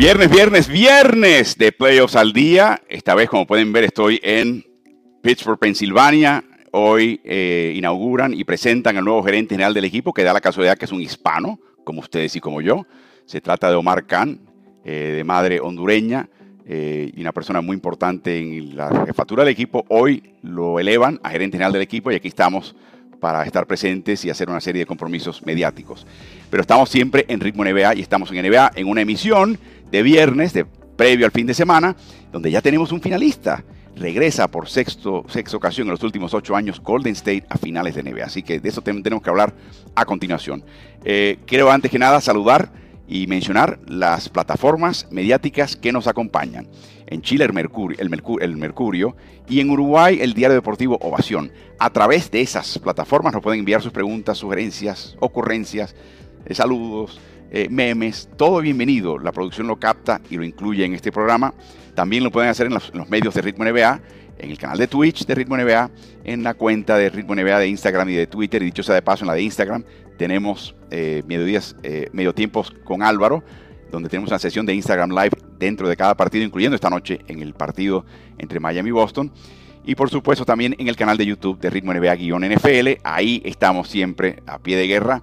Viernes, viernes, viernes de playoffs al día. Esta vez, como pueden ver, estoy en Pittsburgh, Pensilvania. Hoy eh, inauguran y presentan al nuevo gerente general del equipo, que da la casualidad que es un hispano, como ustedes y como yo. Se trata de Omar Khan, eh, de madre hondureña eh, y una persona muy importante en la jefatura del equipo. Hoy lo elevan a gerente general del equipo y aquí estamos para estar presentes y hacer una serie de compromisos mediáticos. Pero estamos siempre en Ritmo NBA y estamos en NBA en una emisión de viernes, de previo al fin de semana, donde ya tenemos un finalista. Regresa por sexto, sexta ocasión en los últimos ocho años Golden State a finales de NBA. Así que de eso tenemos que hablar a continuación. Eh, quiero antes que nada saludar y mencionar las plataformas mediáticas que nos acompañan. En Chile el Mercurio, el, Mercurio y en Uruguay el Diario Deportivo Ovación. A través de esas plataformas nos pueden enviar sus preguntas, sugerencias, ocurrencias, eh, saludos, eh, memes, todo bienvenido. La producción lo capta y lo incluye en este programa. También lo pueden hacer en los, medios de Ritmo NBA, en el canal de Twitch de Ritmo NBA, en la cuenta de Ritmo NBA de Instagram y de Twitter. Y dicho sea de paso, en la de Instagram tenemos eh, mediodías, eh, medio tiempos con Álvaro, donde tenemos una sesión de Instagram Live dentro de cada partido, incluyendo esta noche en el partido entre Miami y Boston. Y por supuesto también en el canal de YouTube de Ritmo NBA-NFL. Ahí estamos siempre a pie de guerra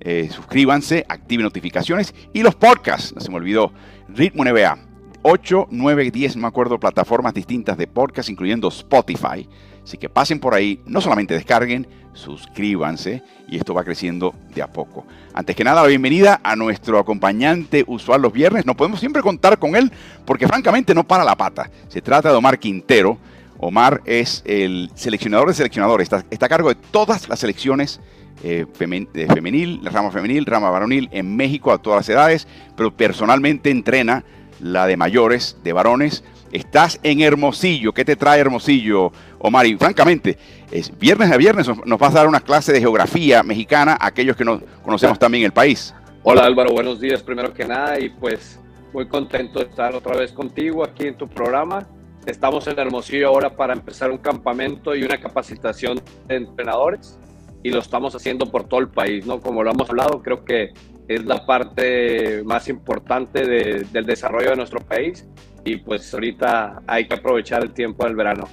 eh, suscríbanse, activen notificaciones y los podcasts, no se me olvidó, Ritmo NBA. 8, 9, 10, me acuerdo, plataformas distintas de podcast, incluyendo Spotify. Así que pasen por ahí, no solamente descarguen, suscríbanse y esto va creciendo de a poco. Antes que nada, la bienvenida a nuestro acompañante usual los viernes. No podemos siempre contar con él porque francamente no para la pata. Se trata de Omar Quintero. Omar es el seleccionador de seleccionadores, está a cargo de todas las selecciones eh, femenil, la rama femenil, rama varonil en México a todas las edades, pero personalmente entrena la de mayores, de varones. Estás en Hermosillo. ¿Qué te trae Hermosillo, Omar? Y francamente, es viernes a viernes nos vas a dar una clase de geografía mexicana aquellos que no conocemos también el país. Hola Álvaro, buenos días primero que nada y pues muy contento de estar otra vez contigo aquí en tu programa. Estamos en Hermosillo ahora para empezar un campamento y una capacitación de entrenadores y lo estamos haciendo por todo el país, ¿no? Como lo hemos hablado, creo que es la parte más importante del desarrollo de nuestro país y pues ahorita hay que aprovechar el tiempo del verano.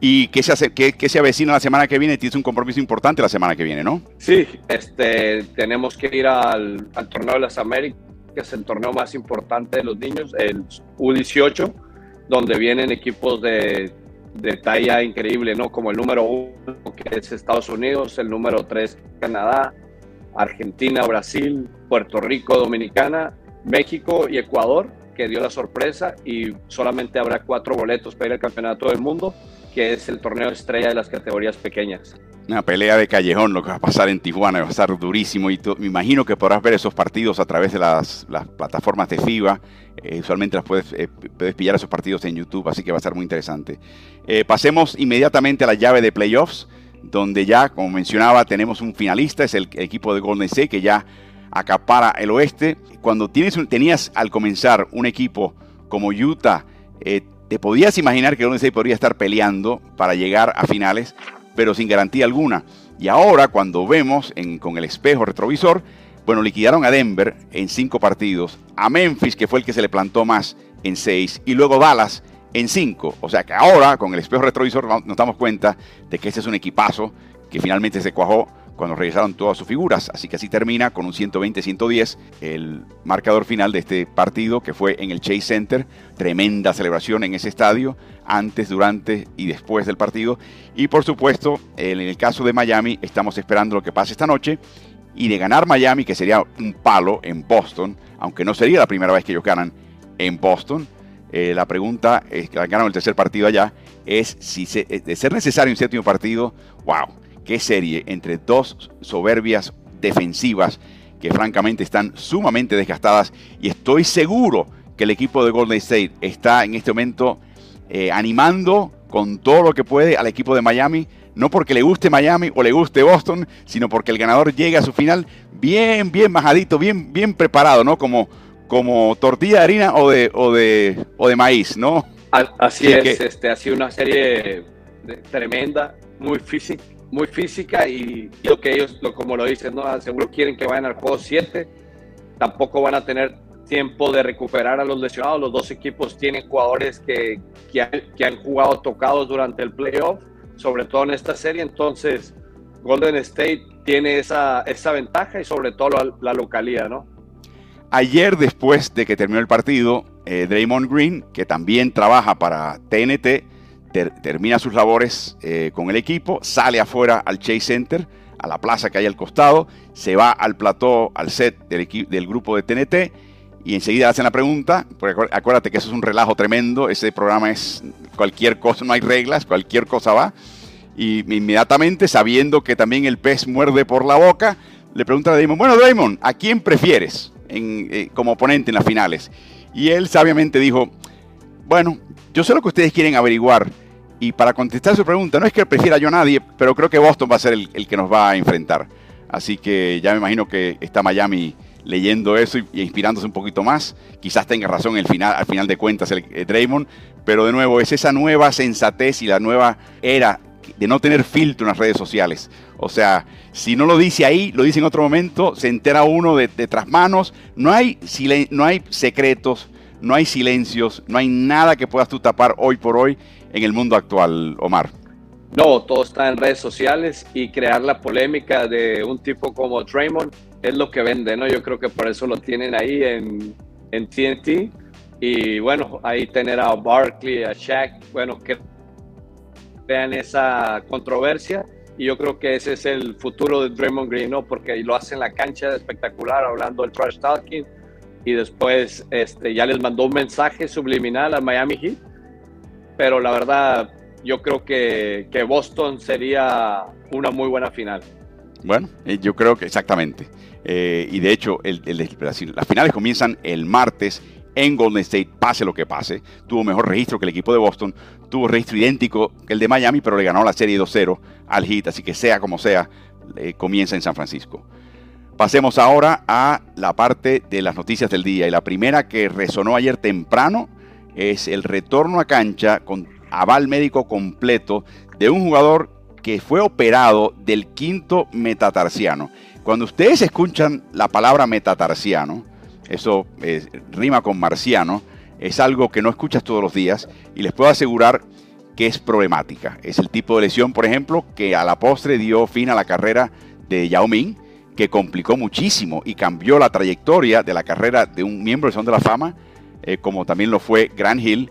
¿Y qué se, hace, qué, qué se avecina la semana que viene? Tienes un compromiso importante la semana que viene, ¿no? Sí, este, tenemos que ir al, al Torneo de las Américas, que es el torneo más importante de los niños, el U18, donde vienen equipos de de talla increíble, ¿no? Como el número uno, que es Estados Unidos, el número tres, Canadá, Argentina, Brasil, Puerto Rico, Dominicana, México y Ecuador, que dio la sorpresa y solamente habrá cuatro boletos para ir al Campeonato del Mundo, que es el torneo estrella de las categorías pequeñas una pelea de callejón lo que va a pasar en Tijuana, va a estar durísimo y me imagino que podrás ver esos partidos a través de las, plataformas de FIBA, eh, usualmente las puedes, eh, puedes, pillar esos partidos en YouTube, así que va a estar muy interesante. Eh, pasemos inmediatamente a la llave de playoffs, donde ya, como mencionaba, tenemos un finalista, es el, equipo de Golden State que ya acapara el oeste. Cuando tienes tenías al comenzar un equipo como Utah, te podías imaginar que Golden State podría estar peleando para llegar a finales pero sin garantía alguna. Y ahora, cuando vemos con el espejo retrovisor, bueno, liquidaron a Denver en cinco partidos, a Memphis, que fue el que se le plantó más, en seis, y luego Dallas en cinco. O sea que ahora, con el espejo retrovisor, nos damos cuenta de que ese es un equipazo que finalmente se cuajó cuando regresaron todas sus figuras. Así que así termina con un 120-110 el marcador final de este partido que fue en el Chase Center. Tremenda celebración en ese estadio, antes, durante y después del partido. Y por supuesto, en el caso de Miami, estamos esperando lo que pase esta noche. Y de ganar Miami, que sería un palo en Boston, aunque no sería la primera vez que ellos ganan en Boston. Eh, la pregunta es que ganaron el tercer partido allá, es si de ser necesario un séptimo partido, wow, qué serie entre dos soberbias defensivas que francamente están sumamente desgastadas y estoy seguro que el equipo de Golden State está en este momento eh, animando con todo lo que puede al equipo de Miami, no porque le guste Miami o le guste Boston, sino porque el ganador llega a su final bien, bien majadito, bien, bien preparado, ¿no? Como, como tortilla de harina o de, o de, o de maíz, ¿no? Así es, este, ha sido una serie tremenda, muy física, muy física y, lo que ellos, lo, como lo dicen, ¿no? seguro quieren que vayan al juego 7. Tampoco van a tener tiempo de recuperar a los lesionados. Los dos equipos tienen jugadores que, que, han, jugado tocados durante el playoff, sobre todo en esta serie. Entonces, Golden State tiene esa, esa ventaja y sobre todo la, localidad, ¿no? Ayer, después de que terminó el partido, eh, Draymond Green, que también trabaja para TNT, termina sus labores eh, con el equipo, sale afuera al Chase Center, a la plaza que hay al costado, se va al plató, al set del, del grupo de TNT y enseguida hacen la pregunta, porque acuérdate que eso es un relajo tremendo, ese programa es cualquier cosa, no hay reglas, cualquier cosa va. Y inmediatamente, sabiendo que también el pez muerde por la boca, le pregunta a Damon, bueno Damon, ¿a quién prefieres eh, como oponente en las finales? Y él sabiamente dijo, bueno, yo sé lo que ustedes quieren averiguar. Y para contestar su pregunta, no es que prefiera yo a nadie, pero creo que Boston va a ser el, el que nos va a enfrentar. Así que ya me imagino que está Miami leyendo eso y, inspirándose un poquito más. Quizás tenga razón el final, al final de cuentas el, Draymond, pero de nuevo es esa nueva sensatez y la nueva era de no tener filtro en las redes sociales. O sea, si no lo dice ahí, lo dice en otro momento, se entera uno de, de tras manos. No hay, no hay secretos, no hay silencios, no hay nada que puedas tú tapar hoy por hoy en el mundo actual, Omar. No, todo está en redes sociales y crear la polémica de un tipo como Draymond es lo que vende, ¿no? Yo creo que por eso lo tienen ahí en, en TNT. Y bueno, ahí tener a Barkley, a Shaq, bueno, que vean esa controversia. Y yo creo que ese es el futuro de Draymond Green, ¿no? Porque lo hace en la cancha espectacular, hablando del trash talking. Y después este, ya les mandó un mensaje subliminal a Miami Heat. Pero la verdad, yo creo que, que Boston sería una muy buena final. Bueno, eh, yo creo que exactamente. Eh, y de hecho, las finales comienzan el martes en Golden State, pase lo que pase. Tuvo mejor registro que el equipo de Boston, tuvo registro idéntico que el de Miami, pero le ganó la serie 2-0 al Heat, así que sea como sea, eh, comienza en San Francisco. Pasemos ahora a la parte de las noticias del día. Y la primera que resonó ayer temprano es el retorno a cancha con aval médico completo de un jugador que fue operado del quinto metatarsiano. Cuando ustedes escuchan la palabra metatarsiano, eso eh, rima con marciano, es algo que no escuchas todos los días y les puedo asegurar que es problemática. Es el tipo de lesión, por ejemplo, que a la postre dio fin a la carrera de Yao Ming, que complicó muchísimo y cambió la trayectoria de la carrera de un miembro de Son de la Fama, eh, como también lo fue Grant Hill.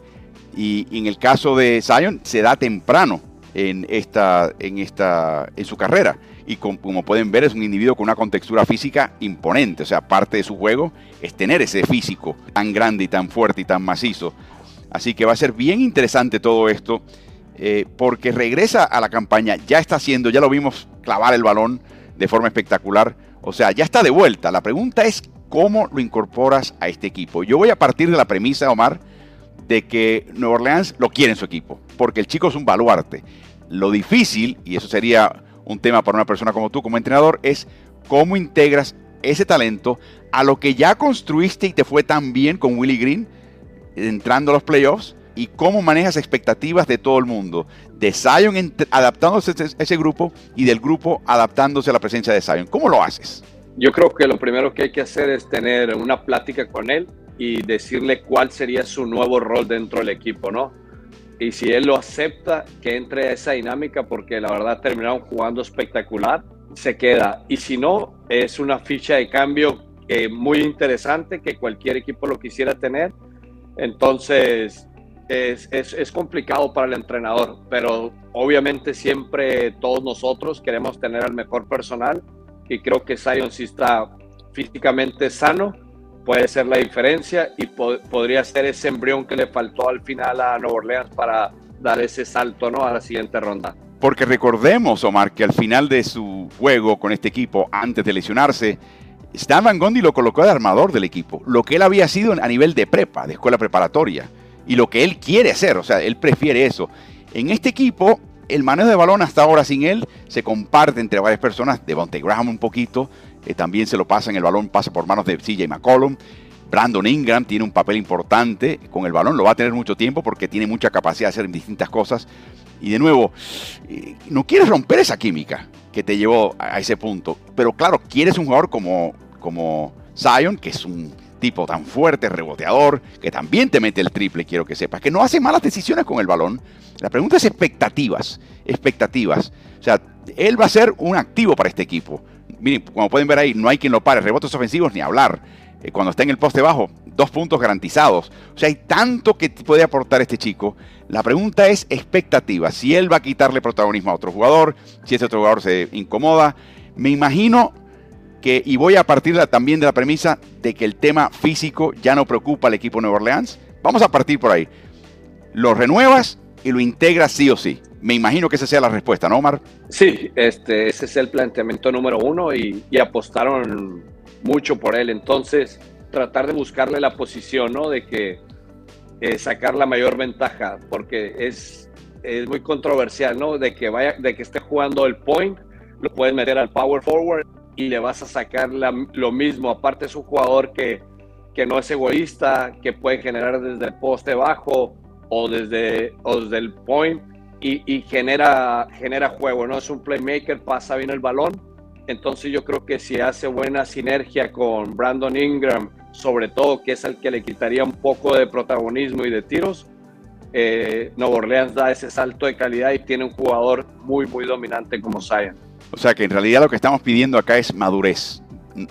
Y, en el caso de Zion, se da temprano en, esta, en, esta, en su carrera y como, pueden ver es un individuo con una contextura física imponente, o sea, parte de su juego es tener ese físico tan grande y tan fuerte y tan macizo. Así que va a ser bien interesante todo esto, eh, porque regresa a la campaña, ya está haciendo, ya lo vimos clavar el balón de forma espectacular, o sea, ya está de vuelta. La pregunta es cómo lo incorporas a este equipo. Yo voy a partir de la premisa, Omar, de que Nueva Orleans lo quiere en su equipo, porque el chico es un baluarte. Lo difícil, y eso sería un tema para una persona como tú, como entrenador, es cómo integras ese talento a lo que ya construiste y te fue tan bien con Willie Green entrando a los playoffs y cómo manejas expectativas de todo el mundo, de Zion adaptándose a ese grupo y del grupo adaptándose a la presencia de Zion. ¿Cómo lo haces? Yo creo que lo primero que hay que hacer es tener una plática con él y decirle cuál sería su nuevo rol dentro del equipo, ¿no? y si él lo acepta, que entre a esa dinámica, porque la verdad terminaron jugando espectacular, se queda. Y si no, es una ficha de cambio eh, muy interesante que cualquier equipo lo quisiera tener. Entonces, es, es, es, complicado para el entrenador, pero obviamente siempre todos nosotros queremos tener al mejor personal y creo que Zion sí está físicamente sano puede ser la diferencia y podría ser ese embrión que le faltó al final a Nueva Orleans para dar ese salto ¿no? a la siguiente ronda. Porque recordemos, Omar, que al final de su juego con este equipo, antes de lesionarse, Stan Van Gondi lo colocó de armador del equipo, lo que él había sido a nivel de prepa, de escuela preparatoria, y lo que él quiere hacer, o sea, él prefiere eso. En este equipo, el manejo de balón hasta ahora sin él se comparte entre varias personas, de Bonte Graham un poquito, eh, también se lo pasa en el balón, pasa por manos de CJ McCollum. Brandon Ingram tiene un papel importante con el balón, lo va a tener mucho tiempo porque tiene mucha capacidad de hacer distintas cosas. Y de nuevo, eh, no quieres romper esa química que te llevó a ese punto. Pero claro, quieres un jugador como, como Zion, que es un tipo tan fuerte, reboteador, que también te mete el triple, quiero que sepas, que no hace malas decisiones con el balón. La pregunta es expectativas, expectativas. O sea, él va a ser un activo para este equipo. Miren, como pueden ver ahí, no hay quien lo pare, rebotes ofensivos ni hablar. Eh, cuando está en el poste bajo, dos puntos garantizados. O sea, hay tanto que puede aportar este chico. La pregunta es expectativa. Si él va a quitarle protagonismo a otro jugador, si ese otro jugador se incomoda. Me imagino y voy a partir también de la premisa de que el tema físico ya no preocupa al equipo de Nueva Orleans. Vamos a partir por ahí. Lo renuevas y lo integras sí o sí. Me imagino que esa sea la respuesta, ¿no, Omar? Sí, este, ese es el planteamiento número uno y, apostaron mucho por él. Entonces, tratar de buscarle la posición, ¿no? De que eh, sacar la mayor ventaja, porque es, es muy controversial, ¿no? De que vaya, de que esté jugando el point, lo puedes meter al power forward y le vas a sacar lo mismo. Aparte es un jugador que, que no es egoísta, que puede generar desde el poste bajo o desde, o desde el point y, genera, genera juego, ¿no? Es un playmaker, pasa bien el balón entonces yo creo que si hace buena sinergia con Brandon Ingram, sobre todo que es el que le quitaría un poco de protagonismo y de tiros, eh, Nueva Orleans da ese salto de calidad y tiene un jugador muy, muy dominante como Zion. O sea que en realidad lo que estamos pidiendo acá es madurez.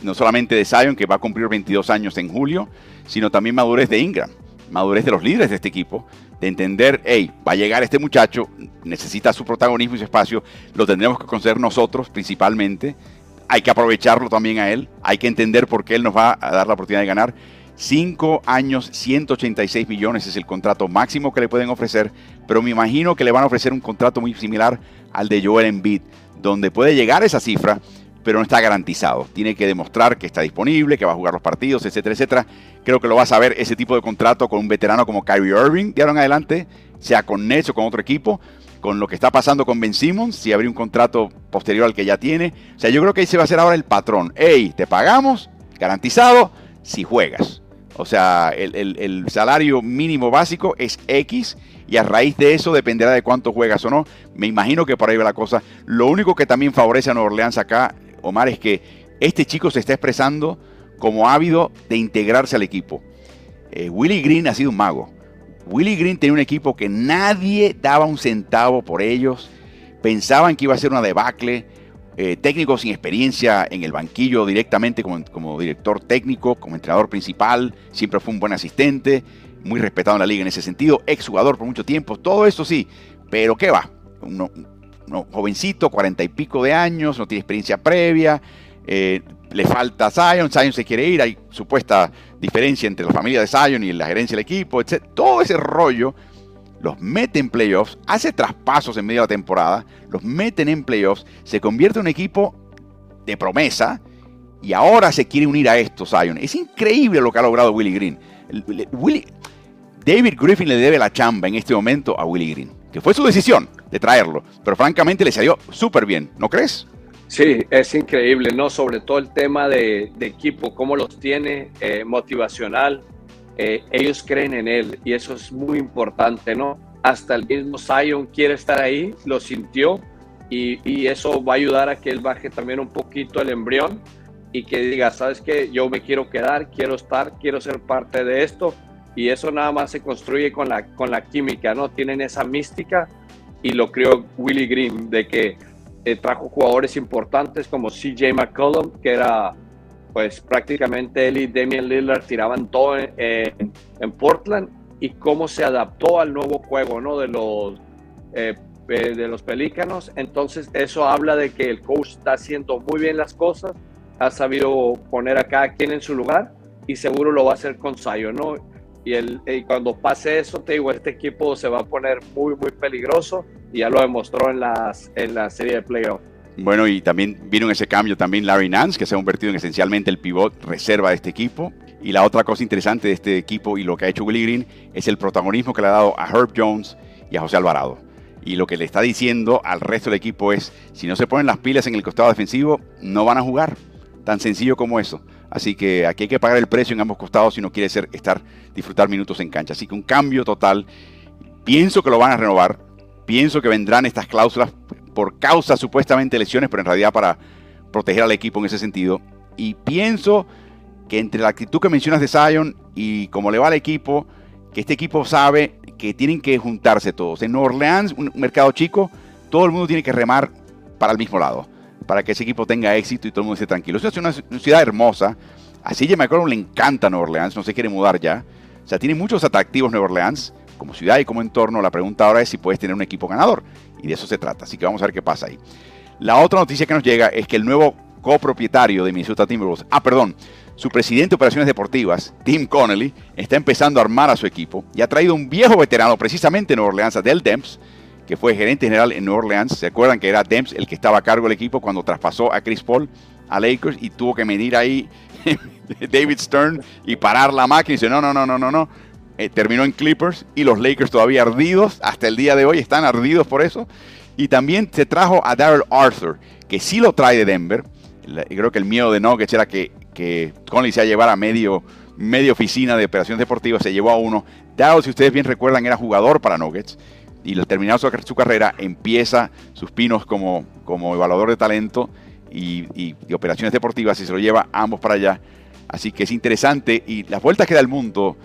No solamente de Zion, que va a cumplir 22 años en julio, sino también madurez de Ingram, madurez de los líderes de este equipo, de entender, hey, va a llegar este muchacho, necesita su protagonismo y su espacio, lo tendremos que conceder nosotros principalmente, hay que aprovecharlo también a él, hay que entender por qué él nos va a dar la oportunidad de ganar. Cinco años, 186 millones es el contrato máximo que le pueden ofrecer, pero me imagino que le van a ofrecer un contrato muy similar al de Joel Embiid, donde puede llegar esa cifra, pero no está garantizado. Tiene que demostrar que está disponible, que va a jugar los partidos, etcétera, etcétera. Creo que lo vas a ver ese tipo de contrato con un veterano como Kyrie Irving de ahora en adelante, sea con Nets o con otro equipo, con lo que está pasando con Ben Simmons, si habría un contrato posterior al que ya tiene. O sea, yo creo que ahí se va a hacer ahora el patrón. Hey, te pagamos, garantizado, si juegas. O sea, el, el, salario mínimo básico es X y a raíz de eso dependerá de cuánto juegas o no. Me imagino que por ahí va la cosa. Lo único que también favorece a Nueva Orleans acá Omar, es que este chico se está expresando como ávido de integrarse al equipo. Eh, Willie Green ha sido un mago. Willie Green tenía un equipo que nadie daba un centavo por ellos. Pensaban que iba a ser una debacle. Eh, técnico sin experiencia en el banquillo directamente como, director técnico, como entrenador principal. Siempre fue un buen asistente. Muy respetado en la liga en ese sentido. Ex jugador por mucho tiempo. Todo eso sí. Pero ¿qué va? no, jovencito, cuarenta y pico de años, no tiene experiencia previa, eh, le falta Zion, Zion se quiere ir, hay supuesta diferencia entre la familia de Zion y la gerencia del equipo, etc. Todo ese rollo los mete en playoffs, hace traspasos en medio de la temporada, los meten en playoffs, se convierte en un equipo de promesa y ahora se quiere unir a esto Zion. Es increíble lo que ha logrado Willie Green. David Griffin le debe la chamba en este momento a Willie Green, que fue su decisión de traerlo. Pero francamente le salió súper bien, ¿no crees? Sí, es increíble, ¿no? Sobre todo el tema de, equipo, cómo los tiene, eh, motivacional. Eh, ellos creen en él y eso es muy importante, ¿no? Hasta el mismo Zion quiere estar ahí, lo sintió y, y eso va a ayudar a que él baje también un poquito el embrión y que diga, sabes que yo me quiero quedar, quiero estar, quiero ser parte de esto y eso nada más se construye con la, con la química, ¿no? Tienen esa mística y lo creó Willie Green, de que eh, trajo jugadores importantes como CJ McCollum, que era pues prácticamente él y Damian Lillard tiraban todo en, Portland y cómo se adaptó al nuevo juego ¿no? de, los, eh, de los Pelícanos. Entonces eso habla de que el coach está haciendo muy bien las cosas, ha sabido poner a cada quien en su lugar y seguro lo va a hacer con Sayo, ¿no? Y, el, cuando pase eso, te digo, este equipo se va a poner muy, muy peligroso y ya lo demostró en, las, en la serie de playoff. Bueno, y también vino ese cambio también Larry Nance, que se ha convertido en esencialmente el pivot reserva de este equipo. Y la otra cosa interesante de este equipo y lo que ha hecho Willie Green es el protagonismo que le ha dado a Herb Jones y a José Alvarado. Y lo que le está diciendo al resto del equipo es, si no se ponen las pilas en el costado defensivo, no van a jugar. Tan sencillo como eso. Así que aquí hay que pagar el precio en ambos costados si no quiere ser estar disfrutar minutos en cancha. Así que un cambio total. Pienso que lo van a renovar. Pienso que vendrán estas cláusulas por causa supuestamente lesiones, pero en realidad para proteger al equipo en ese sentido. Y pienso que entre la actitud que mencionas de Zion y cómo le va al equipo, que este equipo sabe que tienen que juntarse todos. En Nueva Orleans, un mercado chico, todo el mundo tiene que remar para el mismo lado, para que ese equipo tenga éxito y todo el mundo esté tranquilo. Es una, ciudad hermosa. A CJ McCollum le encanta Nueva Orleans, no se quiere mudar ya. O sea, tiene muchos atractivos Nueva Orleans, como ciudad y como entorno. La pregunta ahora es si puedes tener un equipo ganador. Y de eso se trata. Así que vamos a ver qué pasa ahí. La otra noticia que nos llega es que el nuevo copropietario de Minnesota Timberwolves, ah, perdón, su presidente de operaciones deportivas, Tim Connelly, está empezando a armar a su equipo y ha traído un viejo veterano precisamente en Nueva Orleans, Del Demps, que fue gerente general en Nueva Orleans. ¿Se acuerdan que era Demps el que estaba a cargo del equipo cuando traspasó a Chris Paul a Lakers y tuvo que medir ahí David Stern y parar la máquina y dice, no, no, no, no, no, no. Eh, terminó en Clippers y los Lakers todavía ardidos, hasta el día de hoy están ardidos por eso. Y también se trajo a Daryl Arthur, que sí lo trae de Denver. Y creo que el miedo de Nuggets era que que Conley se a llevar a medio, medio oficina de operaciones deportivas, se llevó a uno. Dado, si ustedes bien recuerdan, era jugador para Nuggets y al terminar su, carrera empieza sus pinos como, como evaluador de talento y, operaciones deportivas y se lo lleva ambos para allá. Así que es interesante y las vueltas que da el mundo,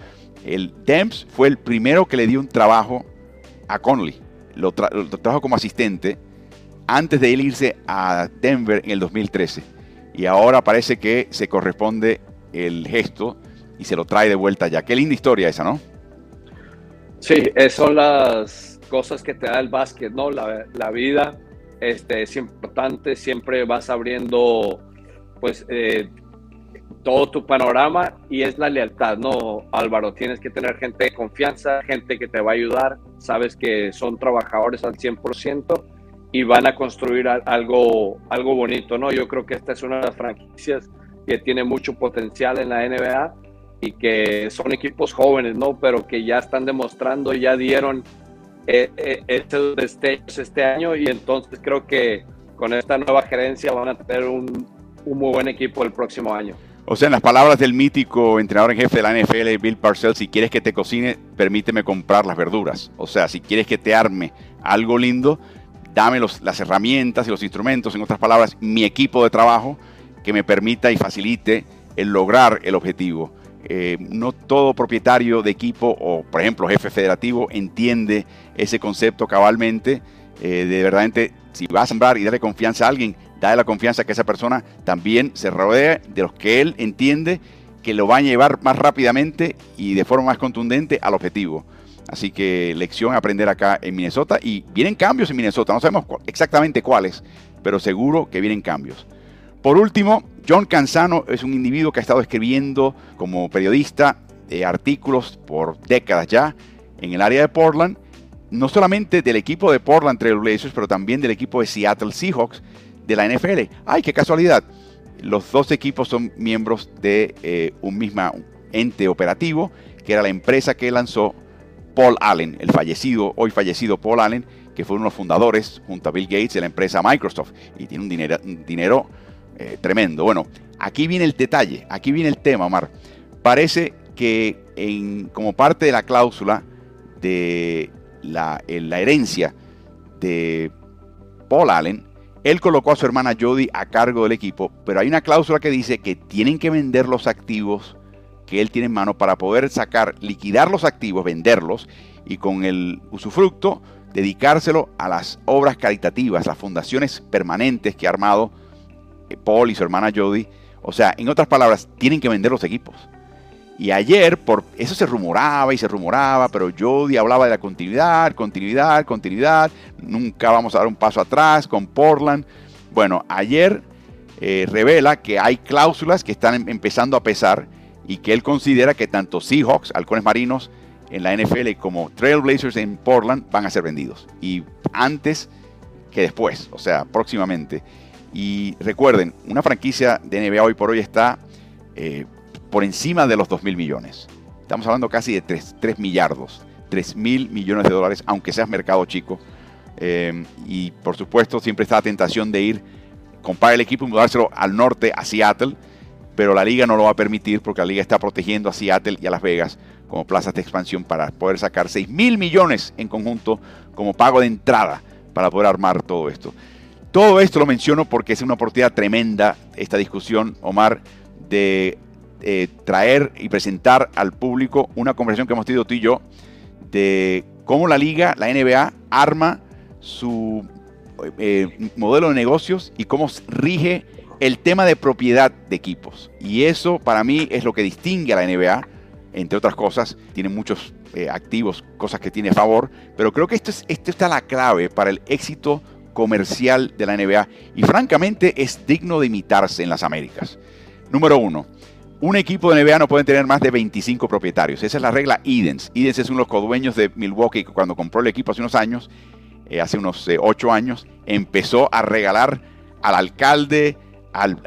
el Demps fue el primero que le dio un trabajo a Conley. Lo, lo trajo como asistente antes de él irse a Denver en el 2013 y ahora parece que se corresponde el gesto y se lo trae de vuelta ya. Qué linda historia esa, ¿no? Sí, son las cosas que te da el básquet, ¿no? La, la vida este, es importante, siempre vas abriendo pues eh, todo tu panorama y es la lealtad, ¿no, Álvaro? Tienes que tener gente de confianza, gente que te va a ayudar, sabes que son trabajadores al 100% y van a construir algo, algo bonito, ¿no? Yo creo que esta es una de las franquicias que tiene mucho potencial en la NBA y que son equipos jóvenes, ¿no? Pero que ya están demostrando, ya dieron eh, eh, estos destellos este año y entonces creo que con esta nueva gerencia van a tener un, un muy buen equipo el próximo año. O sea, en las palabras del mítico entrenador en jefe de la NFL, Bill Parcells, si quieres que te cocine, permíteme comprar las verduras. O sea, si quieres que te arme algo lindo, dame las herramientas y los instrumentos, en otras palabras, mi equipo de trabajo que me permita y facilite el lograr el objetivo. Eh, no todo propietario de equipo o, por ejemplo, jefe federativo entiende ese concepto cabalmente. Eh, de verdad, si va a sembrar y darle confianza a alguien, dale la confianza que esa persona también se rodee de los que él entiende que lo va a llevar más rápidamente y de forma más contundente al objetivo. Así que lección a aprender acá en Minnesota. Y vienen cambios en Minnesota. No sabemos exactamente cuáles, pero seguro que vienen cambios. Por último, John Canzano es un individuo que ha estado escribiendo como periodista eh, artículos por décadas ya en el área de Portland. No solamente del equipo de Portland Trail Blazers, pero también del equipo de Seattle Seahawks de la NFL. ¡Ay, qué casualidad! Los dos equipos son miembros de eh, un mismo ente operativo, que era la empresa que lanzó Paul Allen, el fallecido, hoy fallecido Paul Allen, que fue uno de los fundadores junto a Bill Gates de la empresa Microsoft y tiene un dinero, dinero eh, tremendo. Bueno, aquí viene el detalle, aquí viene el tema, Omar. Parece que en, como parte de la cláusula de la, la herencia de Paul Allen, él colocó a su hermana Jody a cargo del equipo, pero hay una cláusula que dice que tienen que vender los activos que él tiene en mano para poder sacar, liquidar los activos, venderlos y con el usufructo dedicárselo a las obras caritativas, las fundaciones permanentes que ha armado Paul y su hermana Jody. O sea, en otras palabras, tienen que vender los equipos. Y ayer, por eso se rumoraba y se rumoraba, pero Jody hablaba de la continuidad, continuidad, continuidad. Nunca vamos a dar un paso atrás con Portland. Bueno, ayer eh, revela que hay cláusulas que están em-, empezando a pesar y que él considera que tanto Seahawks, halcones marinos en la NFL, como Trailblazers en Portland van a ser vendidos. Y antes que después, o sea, próximamente. Y recuerden, una franquicia de NBA hoy por hoy está eh, por encima de los 2 mil millones. Estamos hablando casi de 3, 3 millardos, 3 mil millones de dólares, aunque seas mercado chico. Eh, y por supuesto, siempre está la tentación de ir, comprar el equipo y mudárselo al norte, a Seattle pero la liga no lo va a permitir porque la liga está protegiendo a Seattle y a Las Vegas como plazas de expansión para poder sacar 6 mil millones en conjunto como pago de entrada para poder armar todo esto. Todo esto lo menciono porque es una oportunidad tremenda esta discusión, Omar, de eh, traer y presentar al público una conversación que hemos tenido tú y yo de cómo la liga, la NBA, arma su eh, modelo de negocios y cómo rige el tema de propiedad de equipos. Y eso para mí es lo que distingue a la NBA, entre otras cosas, tiene muchos eh, activos, cosas que tiene a favor, pero creo que esto, es, esto está la clave para el éxito comercial de la NBA y francamente es digno de imitarse en las Américas. Número uno, un equipo de NBA no puede tener más de 25 propietarios. Esa es la regla Edens. Edens es uno de los codueños de Milwaukee que cuando compró el equipo hace unos años, eh, hace unos 8 eh, años, empezó a regalar al alcalde, al,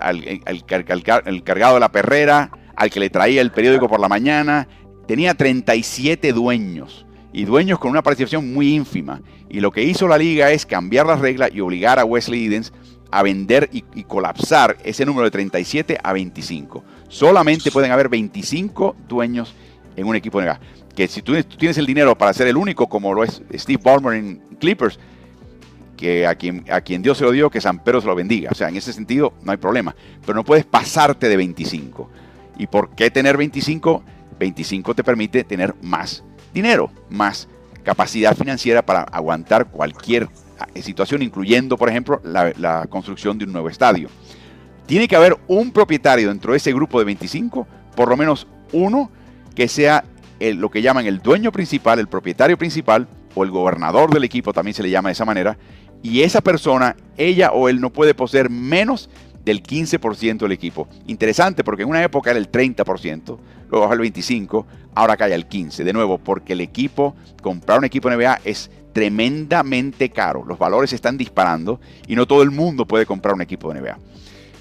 cargado de la perrera, al que le traía el periódico por la mañana. Tenía 37 dueños y dueños con una participación muy ínfima. Y lo que hizo la liga es cambiar las reglas y obligar a Wesley Edens a vender y, colapsar ese número de 37 a 25. Solamente pueden haber 25 dueños en un equipo de NBA. Que si tú, tienes el dinero para ser el único, como lo es Steve Ballmer en Clippers, que a quien, a quien Dios se lo dio, que San Pedro se lo bendiga. O sea, en ese sentido no hay problema. Pero no puedes pasarte de 25. ¿Y por qué tener 25? 25 te permite tener más dinero, más capacidad financiera para aguantar cualquier eh, situación, incluyendo, por ejemplo, la, construcción de un nuevo estadio. Tiene que haber un propietario dentro de ese grupo de 25, por lo menos uno que sea lo que llaman el dueño principal, el propietario principal o el gobernador del equipo, también se le llama de esa manera, y esa persona, ella o él no puede poseer menos del 15% del equipo. Interesante porque en una época era el 30%, luego bajó el 25%, ahora cae al 15%. De nuevo, porque el equipo, comprar un equipo NBA es tremendamente caro. Los valores están disparando y no todo el mundo puede comprar un equipo de NBA.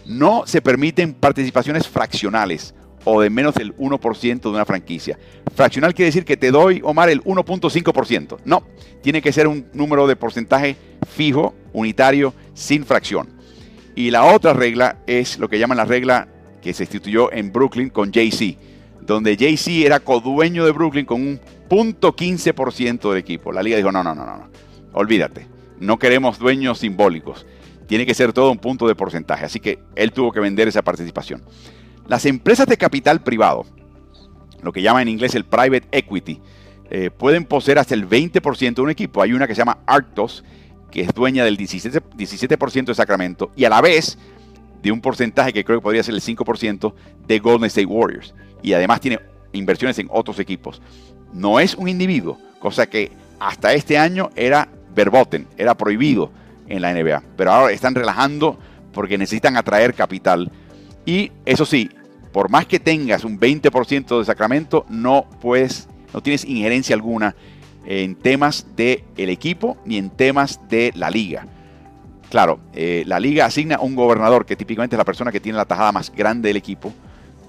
No se permiten participaciones fraccionales o de menos del 1% de una franquicia. Fraccional quiere decir que te doy, Omar, el 1.5%. No, tiene que ser un número de porcentaje fijo, unitario, sin fracción. Y la otra regla es lo que llaman la regla que se instituyó en Brooklyn con Jay-Z, donde Jay-Z era codueño de Brooklyn con un punto .15% del equipo. La liga dijo, no, no, no, no, no, olvídate, no queremos dueños simbólicos, tiene que ser todo un punto de porcentaje, así que él tuvo que vender esa participación. Las empresas de capital privado, lo que llaman en inglés el private equity, eh, pueden poseer hasta el 20% de un equipo. Hay una que se llama Arctos, que es dueña del 17%, 17 de Sacramento, y a la vez de un porcentaje que creo que podría ser el 5% de Golden State Warriors. Y además tiene inversiones en otros equipos. No es un individuo, cosa que hasta este año era verboten, era prohibido en la NBA. Pero ahora están relajando porque necesitan atraer capital y eso sí, por más que tengas un 20% de Sacramento, no puedes, no tienes injerencia alguna en temas del el equipo ni en temas de la liga. Claro, eh, la liga asigna un gobernador que típicamente es la persona que tiene la tajada más grande del equipo.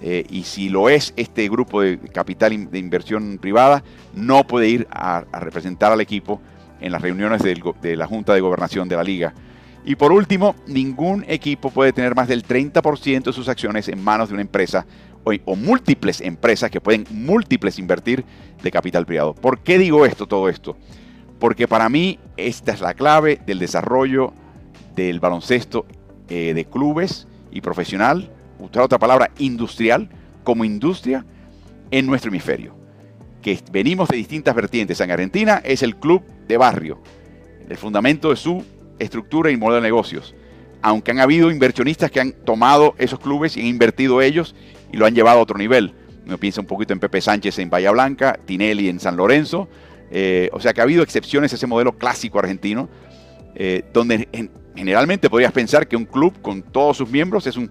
Eh, y si lo es este grupo de capital de inversión privada, no puede ir a, representar al equipo en las reuniones de la Junta de Gobernación de la liga. Y por último, ningún equipo puede tener más del 30% de sus acciones en manos de una empresa o, múltiples empresas que pueden múltiples invertir de capital privado. ¿Por qué digo esto, todo esto? Porque para mí esta es la clave del desarrollo del baloncesto eh, de clubes y profesional, usar otra palabra, industrial, como industria en nuestro hemisferio. Que venimos de distintas vertientes. En Argentina es el club de barrio. El fundamento de su estructura y modelo de negocios. Aunque han habido inversionistas que han tomado esos clubes y han invertido ellos y lo han llevado a otro nivel. Me piensa un poquito en Pepe Sánchez en Bahía Blanca, Tinelli en San Lorenzo. Eh, o sea que ha habido excepciones a ese modelo clásico argentino, eh, donde generalmente podrías pensar que un club con todos sus miembros es un,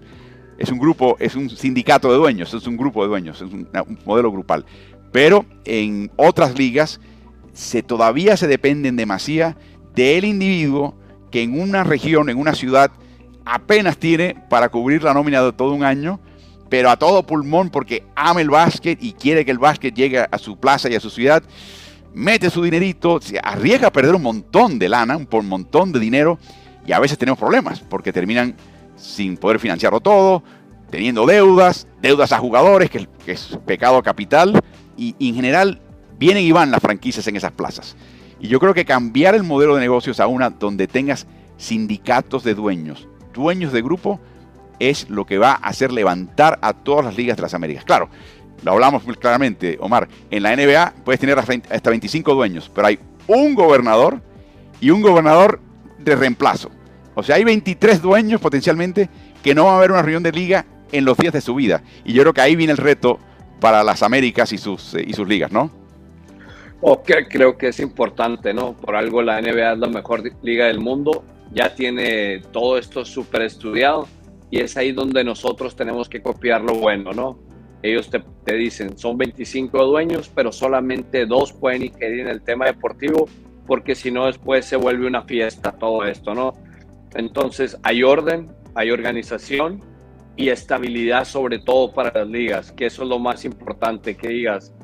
es un grupo, es un sindicato de dueños, es un grupo de dueños, es un, modelo grupal. Pero en otras ligas se, todavía se dependen demasiado del individuo que en una región, en una ciudad, apenas tiene para cubrir la nómina de todo un año, pero a todo pulmón porque ama el básquet y quiere que el básquet llegue a su plaza y a su ciudad, mete su dinerito, se arriesga a perder un montón de lana, un montón de dinero, y a veces tenemos problemas porque terminan sin poder financiarlo todo, teniendo deudas, deudas a jugadores, que, es pecado capital, y en general vienen y van las franquicias en esas plazas. Y yo creo que cambiar el modelo de negocios a una donde tengas sindicatos de dueños, dueños de grupo, es lo que va a hacer levantar a todas las ligas de las Américas. Claro, lo hablamos muy claramente, Omar, en la NBA puedes tener hasta 25 dueños, pero hay un gobernador y un gobernador de reemplazo. O sea, hay 23 dueños potencialmente que no va a haber una reunión de liga en los días de su vida. Y yo creo que ahí viene el reto para las Américas y sus, eh, y sus ligas, ¿no? Okay, creo que es importante, ¿no? Por algo la NBA es la mejor liga del mundo, ya tiene todo esto súper estudiado y es ahí donde nosotros tenemos que copiar lo bueno, ¿no? Ellos te, te, dicen, son 25 dueños, pero solamente dos pueden ingerir en el tema deportivo, porque si no después se vuelve una fiesta todo esto, ¿no? Entonces hay orden, hay organización y estabilidad sobre todo para las ligas, que eso es lo más importante, que digas,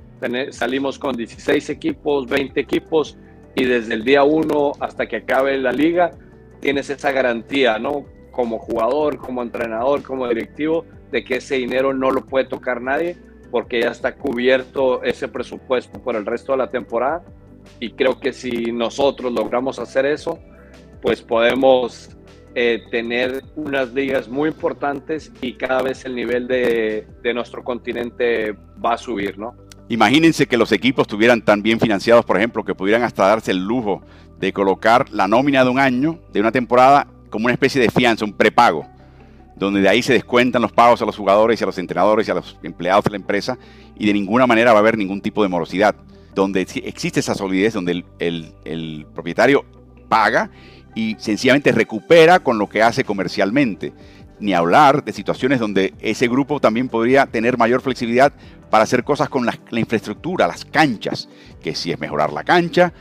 salimos con 16 equipos, 20 equipos y desde el día 1 hasta que acabe la liga tienes esa garantía, ¿no? Como jugador, como entrenador, como directivo, de que ese dinero no lo puede tocar nadie porque ya está cubierto ese presupuesto por el resto de la temporada y creo que si nosotros logramos hacer eso, pues podemos eh, tener unas ligas muy importantes y cada vez el nivel de, nuestro continente va a subir, ¿no? Imagínense que los equipos estuvieran tan bien financiados, por ejemplo, que pudieran hasta darse el lujo de colocar la nómina de un año, de una temporada, como una especie de fianza, un prepago, donde de ahí se descuentan los pagos a los jugadores y a los entrenadores y a los empleados de la empresa y de ninguna manera va a haber ningún tipo de morosidad, donde existe esa solidez, donde el propietario paga y sencillamente recupera con lo que hace comercialmente. Ni hablar de situaciones donde ese grupo también podría tener mayor flexibilidad para hacer cosas con la, infraestructura, las canchas, que si es mejorar la cancha,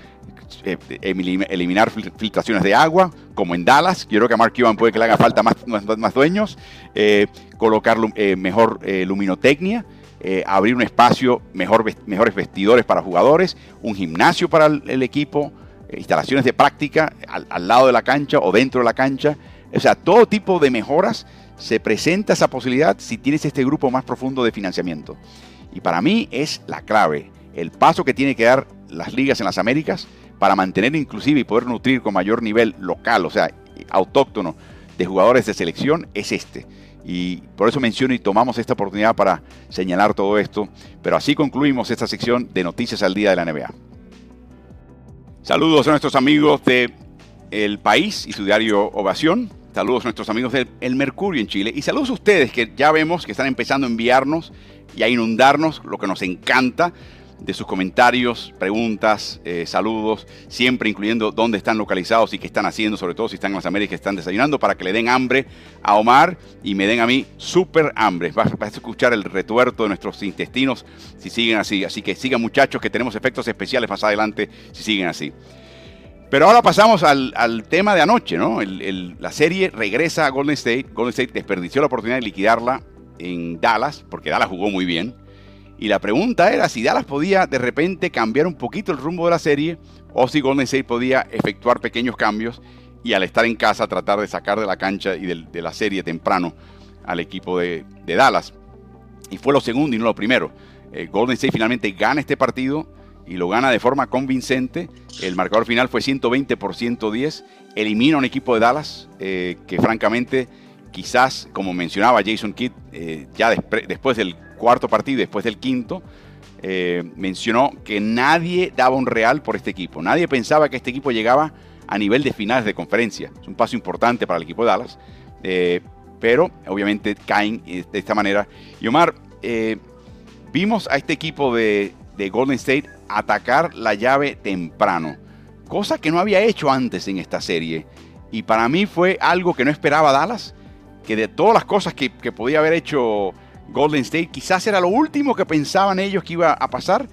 eh, eliminar filtraciones de agua, como en Dallas. Yo creo que a Mark Cuban puede que le haga falta más, más, dueños. Eh, colocar eh, mejor luminotecnia. abrir un espacio, mejor, mejores vestidores para jugadores, un gimnasio para el equipo, instalaciones de práctica al, lado de la cancha o dentro de la cancha. O sea, todo tipo de mejoras se presenta esa posibilidad si tienes este grupo más profundo de financiamiento. Y para mí es la clave, el paso que tiene que dar las ligas en las Américas para mantener inclusive y poder nutrir con mayor nivel local, o sea, autóctono de jugadores de selección, es este. Y por eso menciono y tomamos esta oportunidad para señalar todo esto. Pero así concluimos esta sección de Noticias al Día de la NBA. Saludos a nuestros amigos de El País y su diario Ovación. Saludos a nuestros amigos de El Mercurio en Chile. Y saludos a ustedes que ya vemos que están empezando a enviarnos y a inundarnos, lo que nos encanta, de sus comentarios, preguntas, eh, saludos, siempre incluyendo dónde están localizados y qué están haciendo, sobre todo si están en las Américas, están desayunando, para que le den hambre a Omar y me den a mí súper hambre. Vas, a escuchar el retuerto de nuestros intestinos si siguen así. Así que sigan muchachos, que tenemos efectos especiales más adelante si siguen así. Pero ahora pasamos al, tema de anoche, ¿no? la serie regresa a Golden State. Golden State desperdició la oportunidad de liquidarla en Dallas, porque Dallas jugó muy bien y la pregunta era si Dallas podía de repente cambiar un poquito el rumbo de la serie o si Golden State podía efectuar pequeños cambios y al estar en casa tratar de sacar de la cancha y de, la serie temprano al equipo de, Dallas. Y fue lo segundo y no lo primero. Eh, Golden State finalmente gana este partido y lo gana de forma convincente. El marcador final fue 120 por 110. Elimina un equipo de Dallas eh, que francamente quizás, como mencionaba Jason Kidd, eh, ya después del cuarto partido después del quinto, eh, mencionó que nadie daba un real por este equipo. Nadie pensaba que este equipo llegaba a nivel de finales de conferencia. Es un paso importante para el equipo de Dallas. Eh, pero obviamente caen de esta manera. Y Omar, vimos a este equipo de, Golden State atacar la llave temprano, cosa que no había hecho antes en esta serie. Y para mí fue algo que no esperaba Dallas, que de todas las cosas que, que podía haber hecho Golden State. Quizás era lo último que pensaban ellos que iba a pasar.